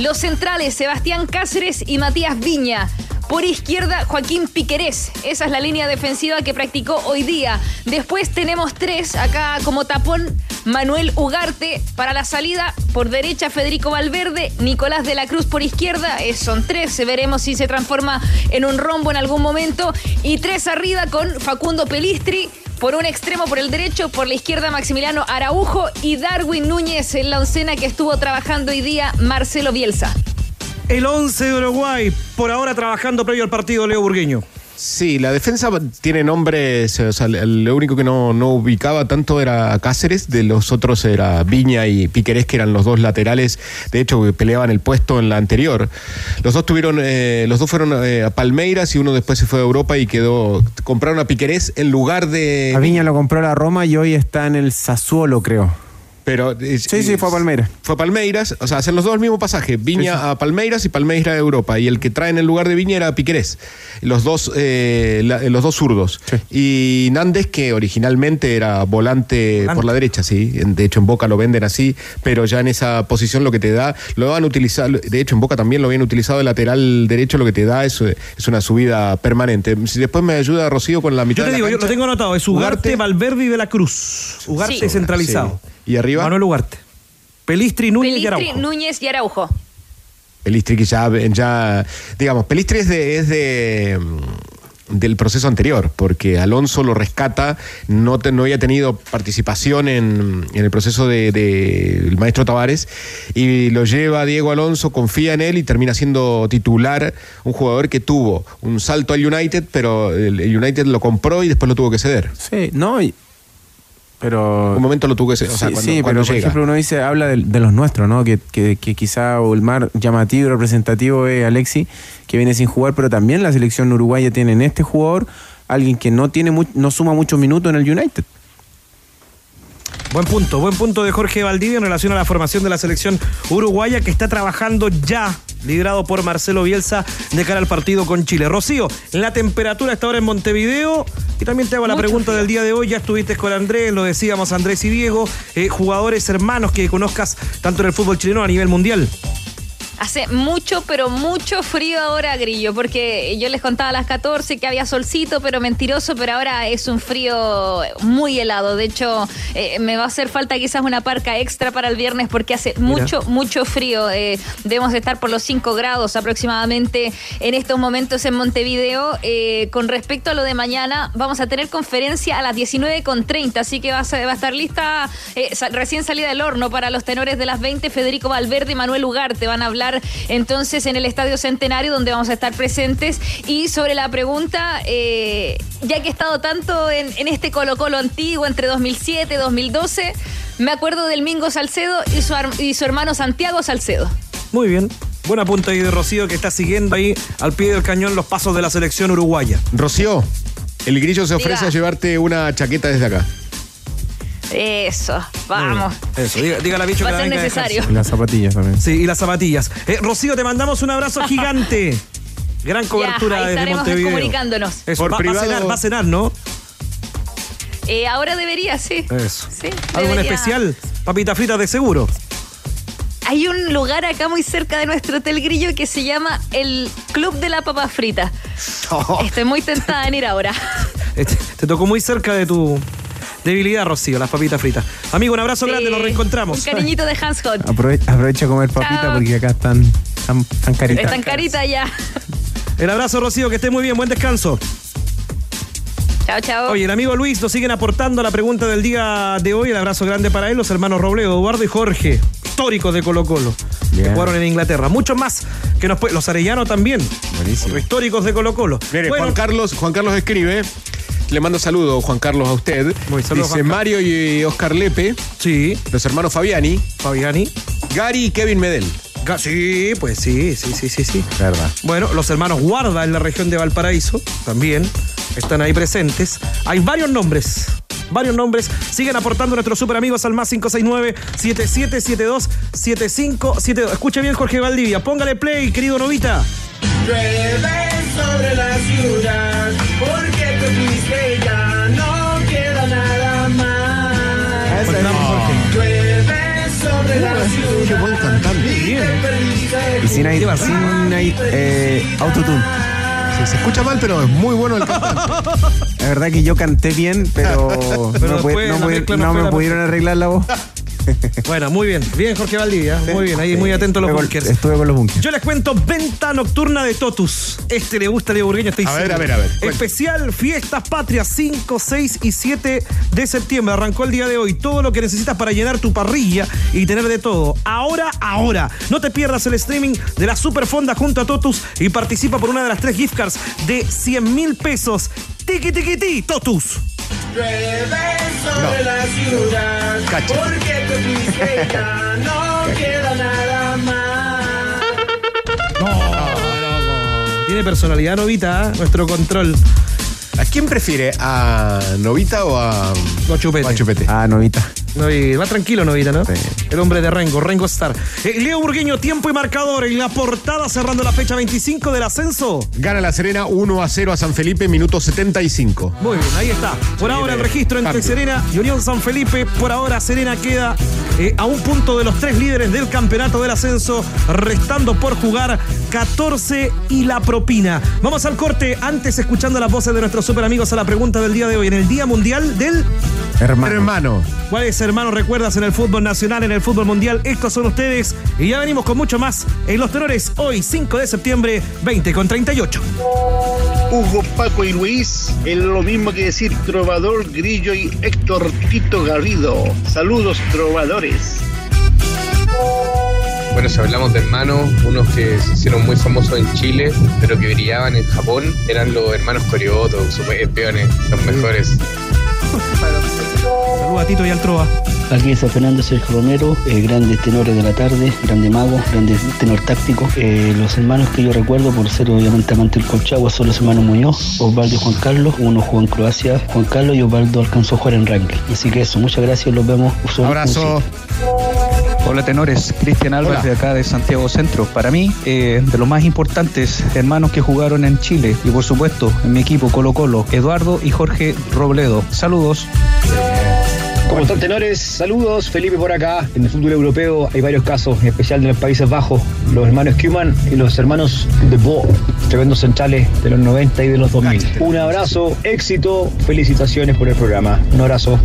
Los centrales, Sebastián Cáceres y Matías Viña. Por izquierda, Joaquín Piquerés. Esa es la línea defensiva que practicó hoy día. Después tenemos tres acá como tapón. Manuel Ugarte para la salida. Por derecha, Federico Valverde. Nicolás de la Cruz por izquierda. Eh, son tres. Veremos si se transforma en un rombo en algún momento. Y tres arriba con Facundo Pelistri. Por un extremo por el derecho, por la izquierda Maximiliano Araujo y Darwin Núñez en la oncena que estuvo trabajando hoy día Marcelo Bielsa. El 11 de Uruguay, por ahora trabajando previo al partido Leo Burgueño. Sí, la defensa tiene nombres, o sea, lo único que no, no ubicaba tanto era Cáceres, de los otros era Viña y Piquerés, que eran los dos laterales, de hecho peleaban el puesto en la anterior. Los dos tuvieron, eh, los dos fueron eh, a Palmeiras y uno después se fue a Europa y quedó, compraron a Piquerés en lugar de... A Viña lo compró la Roma y hoy está en el Sassuolo, creo. Pero, eh, Sí, sí, fue a Palmeiras. Fue a Palmeiras, o sea, hacen los dos el mismo pasaje, Viña a Palmeiras y Palmeiras a Europa, y el que trae en el lugar de Viña era Piquerés, los dos, eh, la- los dos zurdos. Y Nández, que originalmente era volante por la derecha, sí, de hecho en Boca lo venden así, pero ya en esa posición lo que te da, lo van a utilizar, de hecho en Boca también lo habían utilizado de lateral derecho, lo que te da es, eh, es una subida permanente. Si después me ayuda Rocío con la mitad Yo te de la digo, yo lo tengo anotado, es Ugarte, Valverde y de la Cruz. Ugarte Sí. centralizado. ¿Y arriba? Manuel Ugarte. Pelistri, Núñez y Pelistri, Araujo. Núñez y Araujo. Pelistri que ya, ya digamos, Pelistri es de, es de mm, del proceso anterior, porque Alonso lo rescata, no, te- no había tenido participación en, en el proceso del de, el maestro Tavares, y lo lleva Diego Alonso, confía en él y termina siendo titular, un jugador que tuvo un salto al United, pero el, el United lo compró y después lo tuvo que ceder. Sí, no, y- pero... Un momento lo tuvo que o sea, sí, cuando, sí, cuando pero por llega. ejemplo uno dice, habla de, de los nuestros, ¿no? Que, que, que quizá el más llamativo y representativo es Alexi, que viene sin jugar, pero también la selección uruguaya tiene en este jugador alguien que no tiene no suma muchos minutos en el United. Buen punto, buen punto de Jorge Valdivia en relación a la formación de la selección uruguaya que está trabajando ya, liderado por Marcelo Bielsa, de cara al partido con Chile. Rocío, la temperatura está ahora en Montevideo y también te hago la pregunta frío. del día de hoy. Ya estuviste con Andrés, lo decíamos Andrés y Diego, eh, jugadores hermanos que conozcas tanto en el fútbol chileno a nivel mundial. Hace mucho, pero mucho frío ahora, Grillo, porque yo les contaba a las 14 que había solcito, pero mentiroso, pero ahora es un frío muy helado. De hecho, eh, me va a hacer falta quizás una parca extra para el viernes porque hace mucho, mucho frío. Eh, debemos estar por los 5 grados aproximadamente en estos momentos en Montevideo. Eh, con respecto a lo de mañana, vamos a tener conferencia a las 19.30, así que va a, ser- va a estar lista eh, recién salida del horno para los tenores de las 20, Federico Valverde y Manuel Ugarte van a hablar entonces en el Estadio Centenario donde vamos a estar presentes y sobre la pregunta, eh, ya que he estado tanto en, en este Colo Colo antiguo entre 2007 y 2012, me acuerdo del Mingo Salcedo y su, y su hermano Santiago Salcedo. Muy bien. Buena punta ahí de Rocío que está siguiendo ahí al pie del cañón los pasos de la selección uruguaya. Rocío, el grillo se ofrece Diga. a llevarte una chaqueta desde acá. Eso, vamos. Eso, diga, dígale a Bicho Va que a la ser venga a necesario. Y las zapatillas también. Sí, y las zapatillas. Eh, Rocío, te mandamos un abrazo gigante. Gran cobertura ya, ahí desde estaremos Montevideo. comunicándonos. Eso, Por va, va a privado- cenar, va a cenar, ¿no? Eh, ahora debería, sí. Eso. Sí, ¿Algo en debería. especial? Papita frita de seguro. Hay un lugar acá muy cerca de nuestro hotel Grillo que se llama el Club de la Papa Frita. Estoy muy tentada en ir ahora. Este, Te tocó muy cerca de tu debilidad, Rocío, las papitas fritas. Amigo, un abrazo grande, nos Un reencontramos. cariñito de Hans Hot. Aprovecha, aprovecha a comer papita Chao. porque acá están tan caritas. Están caritas ya. El abrazo, Rocío, que esté muy bien, buen descanso. Chao, chao. Oye, el amigo Luis nos siguen aportando a la pregunta del día de hoy. El abrazo grande para él, los hermanos Robledo, Eduardo y Jorge, históricos de Colo Colo, que jugaron en Inglaterra. Muchos más que nos Los Arellano también. Buenísimo. Históricos de Colo Colo. Mire, Bueno, Juan Carlos, Juan Carlos escribe. Le mando saludos, Juan Carlos, a usted. Muy saludos, Dice Juan. Mario y Oscar Lepe, Sí, los hermanos Fabiani, Fabiani. Gary y Kevin Medel. Ga- Sí, pues sí, sí, sí, sí, sí. Verdad. Bueno, los hermanos Guarda en la región de Valparaíso también están ahí presentes. Hay varios nombres. Varios nombres. Siguen aportando nuestros super amigos al más 569-7772-7572. Escuche bien, Jorge Valdivia. Póngale play, querido Novita. Llueve sobre la ciudad, porque te ciudad. Qué buen cantante. y sin, ahí, sin ahí, eh, autotune. Sí, se escucha mal, pero es muy bueno el cantante. La verdad que yo canté bien, pero, Pero no, después me pudieron arreglar la voz. Bueno, muy bien. Bien, Jorge Valdivia. Muy bien. Ahí muy atento a los bunkers. Estuve con los bunkers. Yo les cuento venta nocturna de Totus. Este le gusta a Leo Burgueño, estoy A ver, a ver, a ver. Especial Fiestas Patrias 5, 6 y 7 de septiembre. Arrancó el día de hoy. Todo lo que necesitas para llenar tu parrilla y tener de todo. Ahora, ahora. No te pierdas el streaming de la Superfonda junto a Totus y participa por una de las tres gift cards de 100 mil pesos. Tiki, tiki, ti, Totus. Llueve sobre la ciudad, Cacha. porque te fuiste ya no queda nada más. Tiene personalidad novita, ¿eh? nuestro control. ¿A quién prefiere? ¿A Novita o a, No chupete. o a Chupete? Ah, novita. Novi- va tranquilo, Novita, ¿no? Sí. El hombre de Rengo, Rengo Star. Eh, Leo Burgueño, tiempo y marcador en la portada cerrando la fecha 25 del ascenso. Gana la Serena 1 a 0 a San Felipe, minuto 75. Muy bien, ahí está. Por ahora el registro entre cambio. Serena y Unión San Felipe. Por ahora Serena queda eh, a un punto de los tres líderes del campeonato del ascenso, restando por jugar 14 y la propina. Vamos al corte, antes escuchando las voces de nuestros super amigos a la pregunta del día de hoy. En el Día Mundial del Hermano. Hermano. ¿Cuáles hermanos recuerdas en el fútbol nacional, en el fútbol mundial? Estos son ustedes. Y ya venimos con mucho más en Los Tenores, hoy 5 de septiembre, 20 con 38. Hugo, Paco y Luis, es lo mismo que decir Trovador, Grillo y Héctor Tito Garrido. Saludos, trovadores. Bueno, si hablamos de hermanos, unos que se hicieron muy famosos en Chile, pero que brillaban en Japón, eran los hermanos Corioto, super campeones, los mejores. Saludos a Tito y al Trova. Aquí está Fernando Sergio Romero, eh, grandes tenores de la tarde, grande mago, grande tenor táctico. Eh, los hermanos que yo recuerdo, por ser obviamente amante del Colchagua, son los hermanos Muñoz, Osvaldo y Juan Carlos. Uno jugó en Croacia, Juan Carlos y Osvaldo alcanzó a jugar en Rangel. Así que eso, muchas gracias, los vemos. Son- Abrazo. Hola tenores, Cristian Álvarez Hola. de acá de Santiago Centro. Para mí, eh, de los más importantes hermanos que jugaron en Chile y por supuesto en mi equipo Colo Colo, Eduardo y Jorge Robledo. Saludos. ¿Cómo están, tenores? Saludos, Felipe por acá. En el fútbol europeo hay varios casos, en especial de los Países Bajos, los hermanos Kuman y los hermanos De Bo, tremendos centrales de los 90 y de los 2000. Un abrazo, éxito, felicitaciones por el programa. Un abrazo.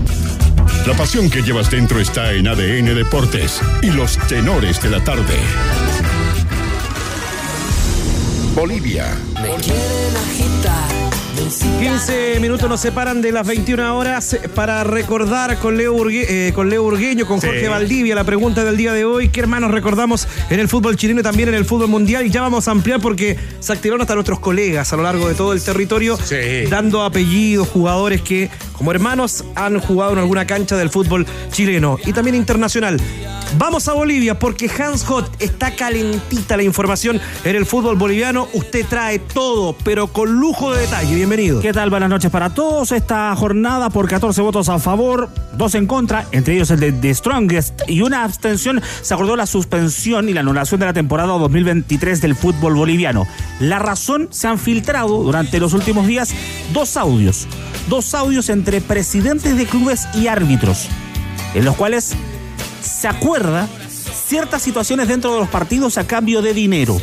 La pasión que llevas dentro está en ADN Deportes y los tenores de la tarde. Bolivia. 15 minutos nos separan de las 21 horas para recordar con Leo, Urgue- eh, con Leo Urgueño, con Jorge. Valdivia, la pregunta del día de hoy. ¿Qué hermanos recordamos en el fútbol chileno y también en el fútbol mundial? Y ya vamos a ampliar porque se activaron hasta nuestros colegas a lo largo de todo el territorio, dando apellidos, jugadores que como hermanos han jugado en alguna cancha del fútbol chileno y también internacional. Vamos a Bolivia porque Hans Hot está calentita la información en el fútbol boliviano. Usted trae todo, pero con lujo de detalle. Bienvenido. ¿Qué tal? Buenas noches para todos. Esta jornada por 14 votos a favor, dos en contra, entre ellos el de The Strongest y una abstención, se acordó la suspensión y la anulación de la temporada 2023 del fútbol boliviano. La razón se han filtrado durante los últimos días dos audios, dos audios entre presidentes de clubes y árbitros, en los cuales se acuerda ciertas situaciones dentro de los partidos a cambio de dinero.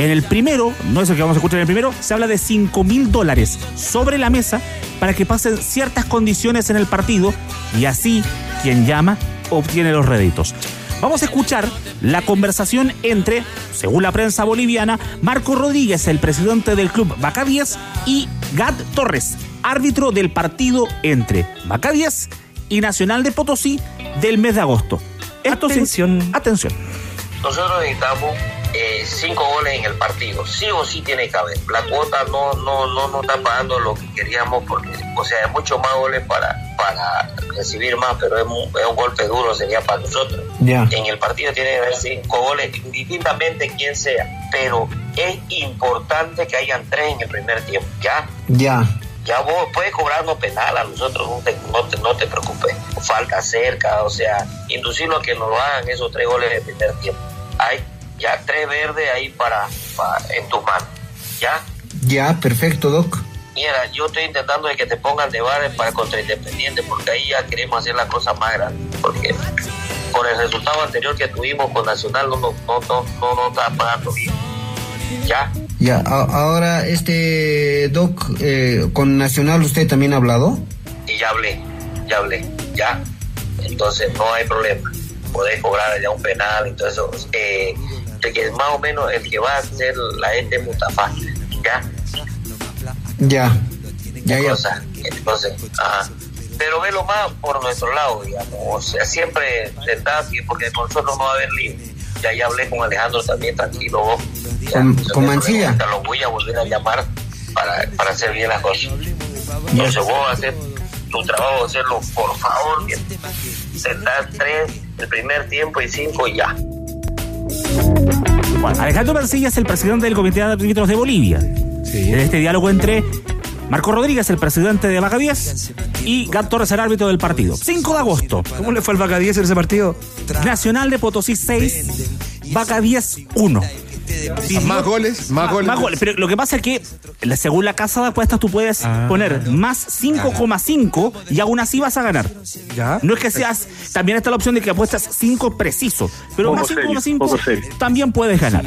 En el primero, no es el que vamos a escuchar en el primero, se habla de 5 mil dólares sobre la mesa para que pasen ciertas condiciones en el partido y así quien llama obtiene los réditos. Vamos a escuchar la conversación entre, según la prensa boliviana, Marco Rodríguez, el presidente del club 10, y Gad Torres, árbitro del partido entre 10 y Nacional de Potosí del mes de agosto. atención. atención. Nosotros necesitamos eh, cinco goles en el partido. Sí o sí tiene que haber. La cuota no, no, no nos está pagando lo que queríamos porque, o sea, hay muchos más goles para, para recibir más, pero es, mu- es un golpe duro sería para nosotros. Ya. En el partido tiene que haber cinco goles, indistintamente quién sea. Pero es importante que hayan tres en el primer tiempo. ¿Ya? Ya. Ya vos puedes cobrarnos penal a nosotros, no te, no te, no te preocupes. Falta cerca, o sea, inducirlo a que nos lo hagan esos tres goles del primer tiempo. Hay ya tres verdes ahí para, para- en tus manos. ¿Ya? Ya, perfecto, Doc. Mira, yo estoy intentando de que te pongan de bar para contra Independiente, porque ahí ya queremos hacer la cosa más grande. Porque con el resultado anterior que tuvimos con Nacional no nos no, no, no, no está pagando bien. ¿Ya? Ya, a- ahora, este, Doc, eh, con Nacional usted también ha hablado. y ya hablé, ya hablé, ya. Entonces no hay problema. Podés cobrar ya un penal, entonces eh, de que más o menos el que va a ser la gente Mustafa, ya. Ya, ya, ya. Cosa, entonces, ajá. Pero velo más por nuestro lado, digamos. O sea, siempre intentar, porque con nosotros no va a haber lío. Ya ya hablé con Alejandro también, tranquilo vos. Ya, Con- con Mancilla. Lo voy a volver a llamar para, para hacer bien las cosas. Entonces vos vas a hacer tu trabajo, hacerlo por favor, bien. Sentar tres el primer tiempo y cinco y ya. Bueno, Alejandro Mancilla es el presidente del Comité de Árbitros de Bolivia. En este diálogo entre Marco Rodríguez, el presidente de Vaca 10, y Gad Torres, el árbitro del partido. 5 de agosto. ¿Cómo le fue al Vaca 10 en ese partido? Nacional de Potosí 6, Vaca 10 1. Más goles, más goles. Pero lo que pasa es que, según la casa de apuestas, tú puedes Ah. poner más 5,5 y aún así vas a ganar. No es que seas. También está la opción de que apuestas 5 preciso. Pero Poco más serio, 5,5 poco serio. también puedes ganar.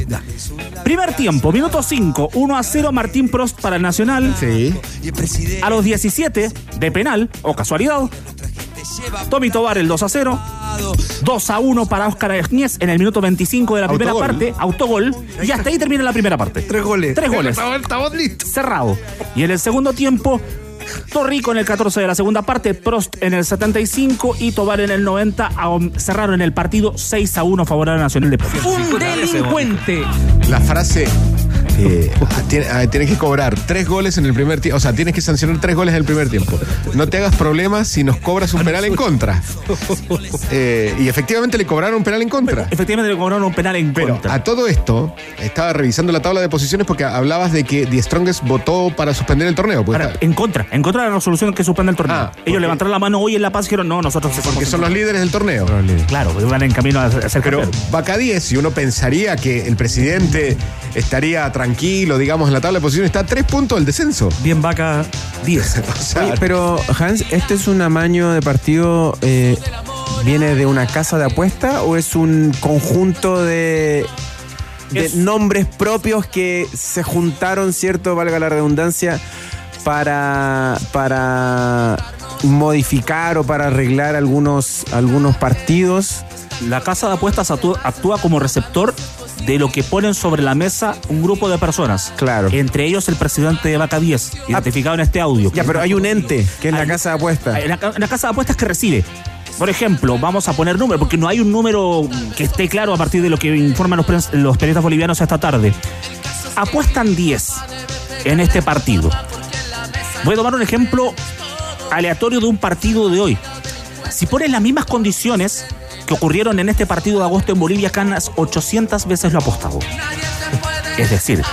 Primer tiempo, minuto 5, 1 a 0 Martín Prost para el Nacional. A los 17 de penal, o casualidad. Tommy Tobar el 2 a 0. 2 a 1 para Óscar Agniez en el minuto 25 de la primera Autogol. parte. Autogol. Y hasta ahí termina la primera parte. Tres goles. Tres goles. Estamos listos. Cerrado. Y en el segundo tiempo, Torrico en el 14 de la segunda parte, Prost en el 75 y Tobar en el 90 a- cerraron el partido 6 a 1 favorable a Nacional de Potosí. Un delincuente. La frase. Eh, tiene- ah, tienes que cobrar tres goles en el primer tiempo. O sea, tienes que sancionar tres goles en el primer tiempo. No te hagas problemas si nos cobras un penal en contra. Eh, y efectivamente le cobraron un penal en contra. Efectivamente le cobraron un penal en Pero contra. a todo esto, estaba revisando la tabla de posiciones porque hablabas de que The Strongest votó para suspender el torneo. Pues, Ahora, en contra, en contra de la resolución que suspende el torneo. Ellos levantaron la mano hoy en La Paz y dijeron, no, nosotros porque son los líderes del torneo. Claro, van en camino a ser Pero 10, si uno pensaría que el presidente estaría tranquilo, digamos, en la tabla de posiciones. Está a tres puntos del descenso. Bien vaca 10. O sea, Oye, pero Hans, ¿este es un amaño de partido? eh, ¿Viene de una casa de apuesta o es un conjunto de, de Es- nombres propios que se juntaron, cierto, valga la redundancia, para, para modificar o para arreglar algunos, algunos partidos? La casa de apuestas actúa, actúa como receptor de lo que ponen sobre la mesa un grupo de personas. Claro. Entre ellos el presidente de Vaca 10, identificado en este audio. Ya, pero hay un ente que es la Hay- casa de apuestas. En la, en la casa de apuestas que recibe. Por ejemplo, vamos a poner número, porque no hay un número que esté claro a partir de lo que informan los periodistas bolivianos esta tarde. Apuestan 10 en este partido. Voy a tomar un ejemplo aleatorio de un partido de hoy. Si pones las mismas condiciones ocurrieron en este partido de agosto en Bolivia, ganas 800 veces lo apostado. Es decir,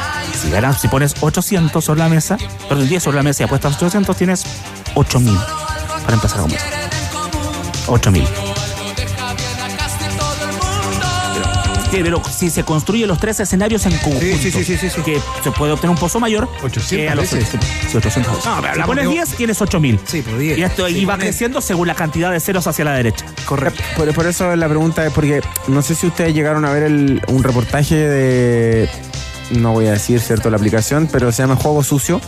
si ganas, si pones 800 sobre la mesa, perdón, 10 sobre la mesa y apuestas 800, tienes 8000 para empezar a comenzar. 8000. Pero si se construyen los tres escenarios en conjunto, Sí, sí, sí, sí, sí. que se puede obtener un pozo mayor. 800 que a los- veces. Sí, 800 veces. No, pero la pones 10, tienes 8000. Sí, por 10. Y esto Sí, y va pones- creciendo según la cantidad de ceros hacia la derecha. Correcto. Por, por eso la pregunta es porque no sé si ustedes llegaron a ver el- un reportaje de, no voy a decir cierto la aplicación, pero se llama Juego Sucio,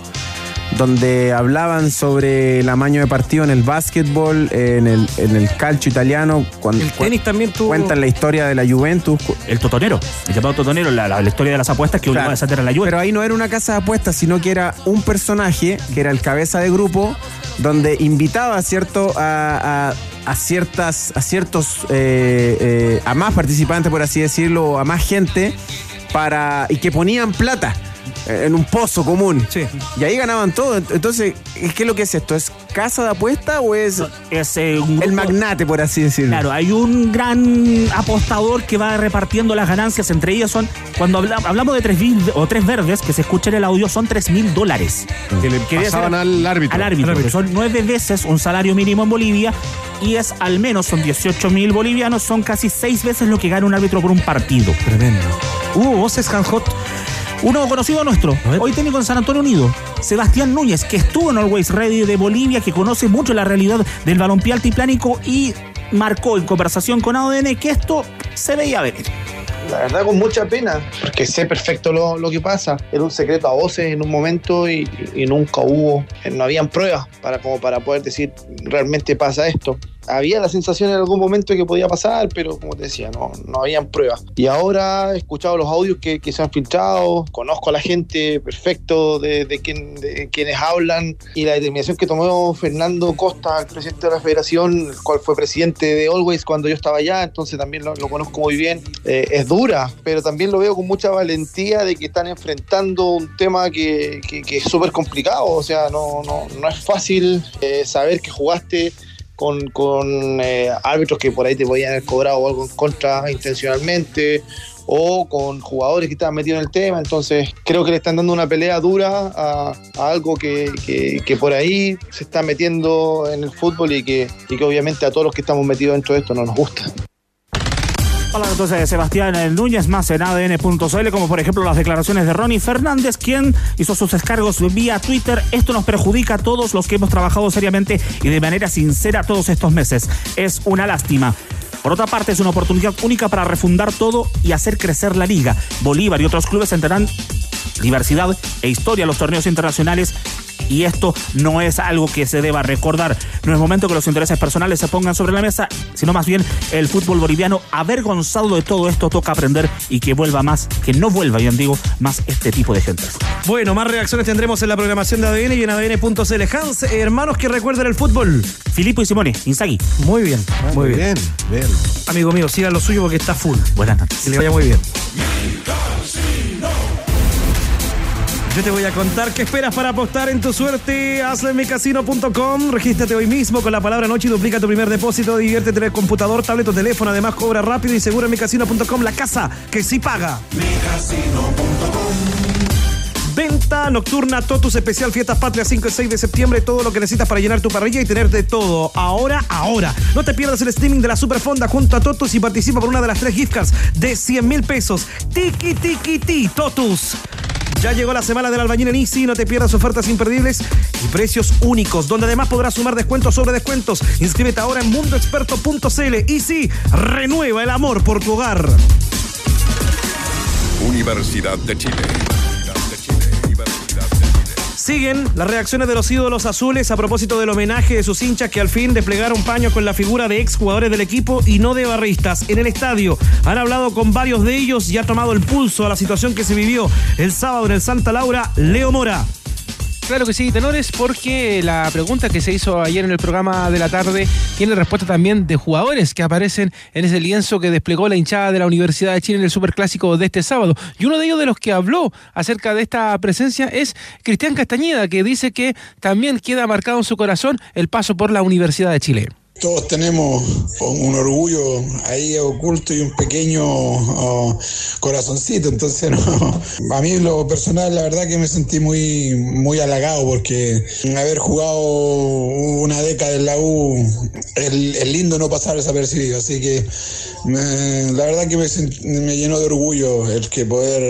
donde hablaban sobre el amaño de partido en el básquetbol, en el, en el calcio italiano, cuando El tenis también tuvo. cuentan la historia de la Juventus. El totonero, el llamado totonero, la, la- la historia de las apuestas que obligó Claro. a desatar a la Juve. Pero ahí no era una casa de apuestas, sino que era un personaje, que era el cabeza de grupo, donde invitaba, ¿cierto?, a, a- a ciertas, a ciertos, eh, eh, a más participantes, por así decirlo, a más gente, para, y que ponían plata en un pozo común. Sí. Y ahí ganaban todo. Entonces, ¿qué es lo que es esto? ¿Es casa de apuesta o es es eh, un el magnate, por así decirlo? Claro, hay un gran apostador que va repartiendo las ganancias. Entre ellos son, cuando habla- hablamos de tres, mil o tres verdes, que se escucha en el audio, son tres mil dólares. que le Que debe pasaban al árbitro. Al árbitro, Al árbitro. son nueve veces un salario mínimo en Bolivia y es al menos, son 18 mil bolivianos, son casi seis veces lo que gana un árbitro por un partido. Tremendo. Hubo voces Hanjot. Uno conocido nuestro, hoy técnico en San Antonio Unido, Sebastián Núñez, que estuvo en Always Ready de Bolivia, que conoce mucho la realidad del balompié altiplánico y marcó en conversación con ADN que esto se veía venir. La verdad con mucha pena, porque sé perfecto lo, lo que pasa. Era un secreto a voces en un momento y, y nunca hubo, no habían pruebas para, como para poder decir realmente pasa esto. Había la sensación en algún momento que podía pasar, pero como te decía, no, no habían pruebas. Y ahora he escuchado los audios que, que se han filtrado, conozco a la gente perfecto de, de, quien- de quienes hablan y la determinación que tomó Fernando Costa, el presidente de la federación, el cual fue presidente de Always cuando yo estaba allá, entonces también lo, lo conozco muy bien. Eh, es dura, pero también lo veo con mucha valentía de que están enfrentando un tema que, que- que es súper complicado, o sea, no, no, no es fácil eh, saber que jugaste con, con, eh, árbitros que por ahí te podían haber cobrado algo en contra intencionalmente o con jugadores que estaban metidos en el tema. Entonces creo que le están dando una pelea dura a, algo que, que- que por ahí se está metiendo en el fútbol y que, y que obviamente a todos los que estamos metidos dentro de esto no nos gusta. Habla entonces de Sebastián Núñez, más en ADN.cl, como por ejemplo las declaraciones de Ronnie Fernández, quien hizo sus descargos vía Twitter. Esto nos perjudica a todos los que hemos trabajado seriamente y de manera sincera todos estos meses. Es una lástima. Por otra parte, es una oportunidad única para refundar todo y hacer crecer la liga. Bolívar y otros clubes tendrán diversidad e historia a los torneos internacionales y esto no es algo que se deba recordar. No es momento que los intereses personales se pongan sobre la mesa, sino más bien el fútbol boliviano avergonzado de todo esto toca aprender y que vuelva más, que no vuelva, bien digo, más este tipo de gente. Bueno, más reacciones tendremos en la programación de ADN y en ADN.cl. Hans, hermanos que recuerden el fútbol. Filippo y Simone, Inzaghi. Muy bien, muy bien. Bien, bien. Amigo mío, siga lo suyo porque está full. Buenas noches. Que le vaya muy bien. Yo te voy a contar qué esperas para apostar en tu suerte. Hazlo en micasino.com. Regístrate hoy mismo con la palabra noche y duplica tu primer depósito. Diviértete en el computador, tablet o teléfono. Además, cobra rápido y seguro en micasino.com. La casa que sí paga. Venta nocturna Totus especial Fiestas Patrias 5 y 6 de septiembre. Todo lo que necesitas para llenar tu parrilla y tener de todo. Ahora, ahora. No te pierdas el streaming de la Superfonda junto a Totus y participa por una de las tres gift cards de 100 mil pesos. Tiki, tiki, ti, Totus. Ya llegó la semana del albañil en Easy, no te pierdas ofertas imperdibles y precios únicos, donde además podrás sumar descuentos sobre descuentos. Inscríbete ahora en mundoexperto.cl. Easy, renueva el amor por tu hogar. Universidad de Chile. Siguen las reacciones de los ídolos azules a propósito del homenaje de sus hinchas que al fin desplegaron paño con la figura de exjugadores del equipo y no de barristas en el estadio. Han hablado con varios de ellos y ha tomado el pulso a la situación que se vivió el sábado en el Santa Laura, Leo Mora. Claro que sí, tenores, porque la pregunta que se hizo ayer en el programa de la tarde tiene respuesta también de jugadores que aparecen en ese lienzo que desplegó la hinchada de la Universidad de Chile en el Superclásico de este sábado. Y uno de ellos de los que habló acerca de esta presencia es Cristian Castañeda, que dice que también queda marcado en su corazón el paso por la Universidad de Chile. Todos tenemos un orgullo ahí oculto y un pequeño oh, corazoncito, entonces a mí lo personal la verdad que me sentí muy, muy halagado porque haber jugado una década en la U es, lindo no pasar desapercibido, así que me- la verdad que me, me llenó de orgullo el que poder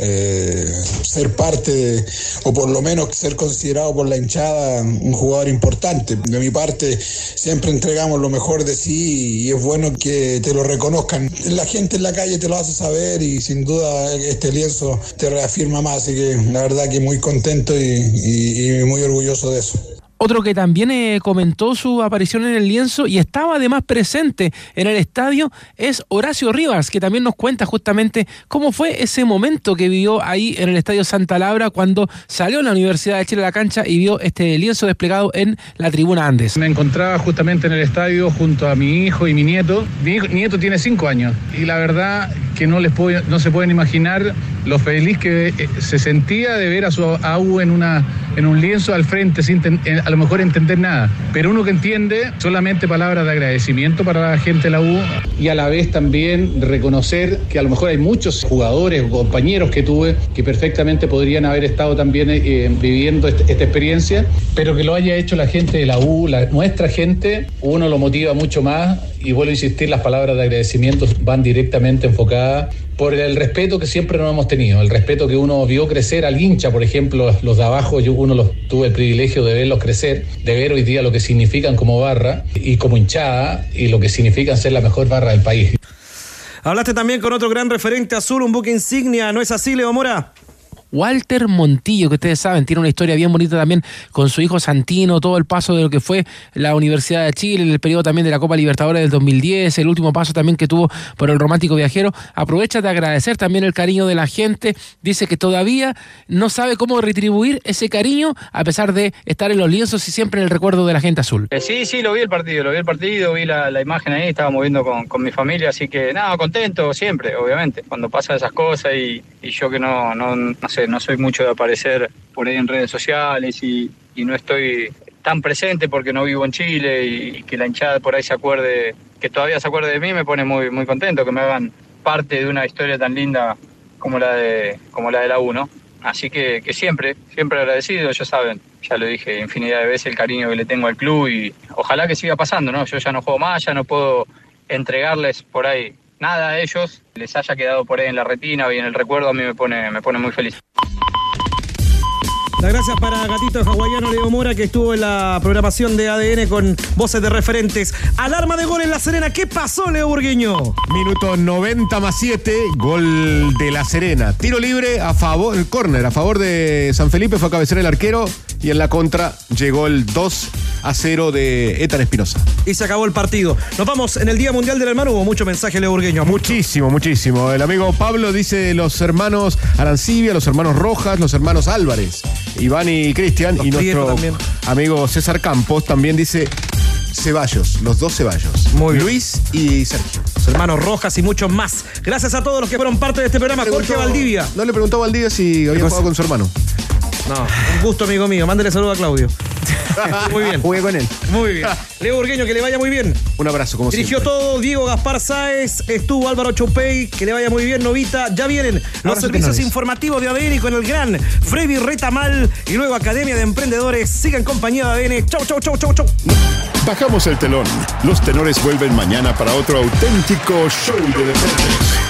eh, ser parte de, o por lo menos ser considerado por la hinchada un jugador importante. De mi parte siempre lo mejor de sí y es bueno que te lo reconozcan. La gente en la calle te lo hace saber y sin duda este lienzo te reafirma más, así que la verdad que muy contento y- y muy orgulloso de eso. Otro que también eh, comentó su aparición en el lienzo y estaba además presente en el estadio es Horacio Rivas, que también nos cuenta justamente cómo fue ese momento que vivió ahí en el estadio Santa Laura cuando salió a la Universidad de Chile a la cancha y vio este lienzo desplegado en la tribuna Andes. Me encontraba justamente en el estadio junto a mi hijo y mi nieto. Mi nieto tiene cinco años y la verdad que no les puedo- no se pueden imaginar lo feliz que eh, se sentía de ver a su AU en una en un lienzo al frente sin eh, a lo mejor entender nada. Pero uno que entiende solamente palabras de agradecimiento para la gente de la U y a la vez también reconocer que a lo mejor hay muchos jugadores o compañeros que tuve que perfectamente podrían haber estado también eh, viviendo este- esta experiencia, pero que lo haya hecho la gente de la U, nuestra gente, uno lo motiva mucho más y vuelvo a insistir, las palabras de agradecimiento van directamente enfocadas por el respeto que siempre nos hemos tenido, el respeto que uno vio crecer al hincha, por ejemplo, los de abajo, yo uno los tuve el privilegio de verlos crecer, de ver hoy día lo que significan como barra y como hinchada y lo que significan ser la mejor barra del país. Hablaste también con otro gran referente azul, un buque insignia, ¿no es así, Leo Mora? Walter Montillo, que ustedes saben, tiene una historia bien bonita también con su hijo Santino, todo el paso de lo que fue la Universidad de Chile, el periodo también de la Copa Libertadores del 2010, el último paso también que tuvo por el romántico viajero. Aprovecha de agradecer también el cariño de la gente. Dice que todavía no sabe cómo retribuir ese cariño a pesar de estar en los lienzos y siempre en el recuerdo de la gente azul. Eh, Sí, sí, lo vi el partido, lo vi el partido, vi la, imagen ahí, estábamos viendo con, con mi familia, así que nada, contento siempre, obviamente, cuando pasan esas cosas y, yo que no, no sé, no soy mucho de aparecer por ahí en redes sociales y, no estoy tan presente porque no vivo en Chile y, que la hinchada por ahí se acuerde, que todavía se acuerde de mí, me pone muy, muy contento, que me hagan parte de una historia tan linda como la de, como la de la U. Así que, que siempre, siempre agradecido, ya saben, ya lo dije infinidad de veces el cariño que le tengo al club y ojalá que siga pasando, ¿no? Yo ya no juego más, ya no puedo entregarles por ahí nada a ellos, les haya quedado por ahí en la retina y en el recuerdo, a mí me pone, me pone muy feliz. Las gracias para Gatito Hawaiano Leo Mora, que estuvo en la programación de ADN con voces de referentes. Alarma de gol en La Serena. ¿Qué pasó, Leo Burgueño? Minuto 90 más 7, gol de La Serena. Tiro libre a favor, el córner a favor de San Felipe, fue a cabecear el arquero y en la contra llegó el 2 a 0 de Etan Espinosa. Y se acabó el partido. Nos vamos en el Día Mundial del Hermano. Hubo mucho mensaje, Leo Burgueño. Muchísimo, muchísimo. El amigo Pablo dice los hermanos Arancibia, los hermanos Rojas, los hermanos Álvarez, Iván y Cristian. Y nuestro también. amigo César Campos también dice Ceballos, los dos Ceballos. Muy bien. Luis y Sergio. Los hermanos Rojas y muchos más. Gracias a todos los que fueron parte de este programa. Jorge Valdivia. No le preguntó a Valdivia si había jugado con su hermano. No, un gusto, amigo mío. Mándele saludo a Claudio. Muy bien. Jugué con él. Muy bien. Leo Burgueño, que le vaya muy bien. Un abrazo, como Dirigió siempre. todo Diego Gaspar Sáez, estuvo Álvaro Chopey, que le vaya muy bien, Novita. Ya vienen los servicios informativos de ADN con el gran Freddy Retamal y luego Academia de Emprendedores. Sigan compañía de ADN. Chau, chau, chau, chau, chau. Bajamos el telón. Los tenores vuelven mañana para otro auténtico show de deportes.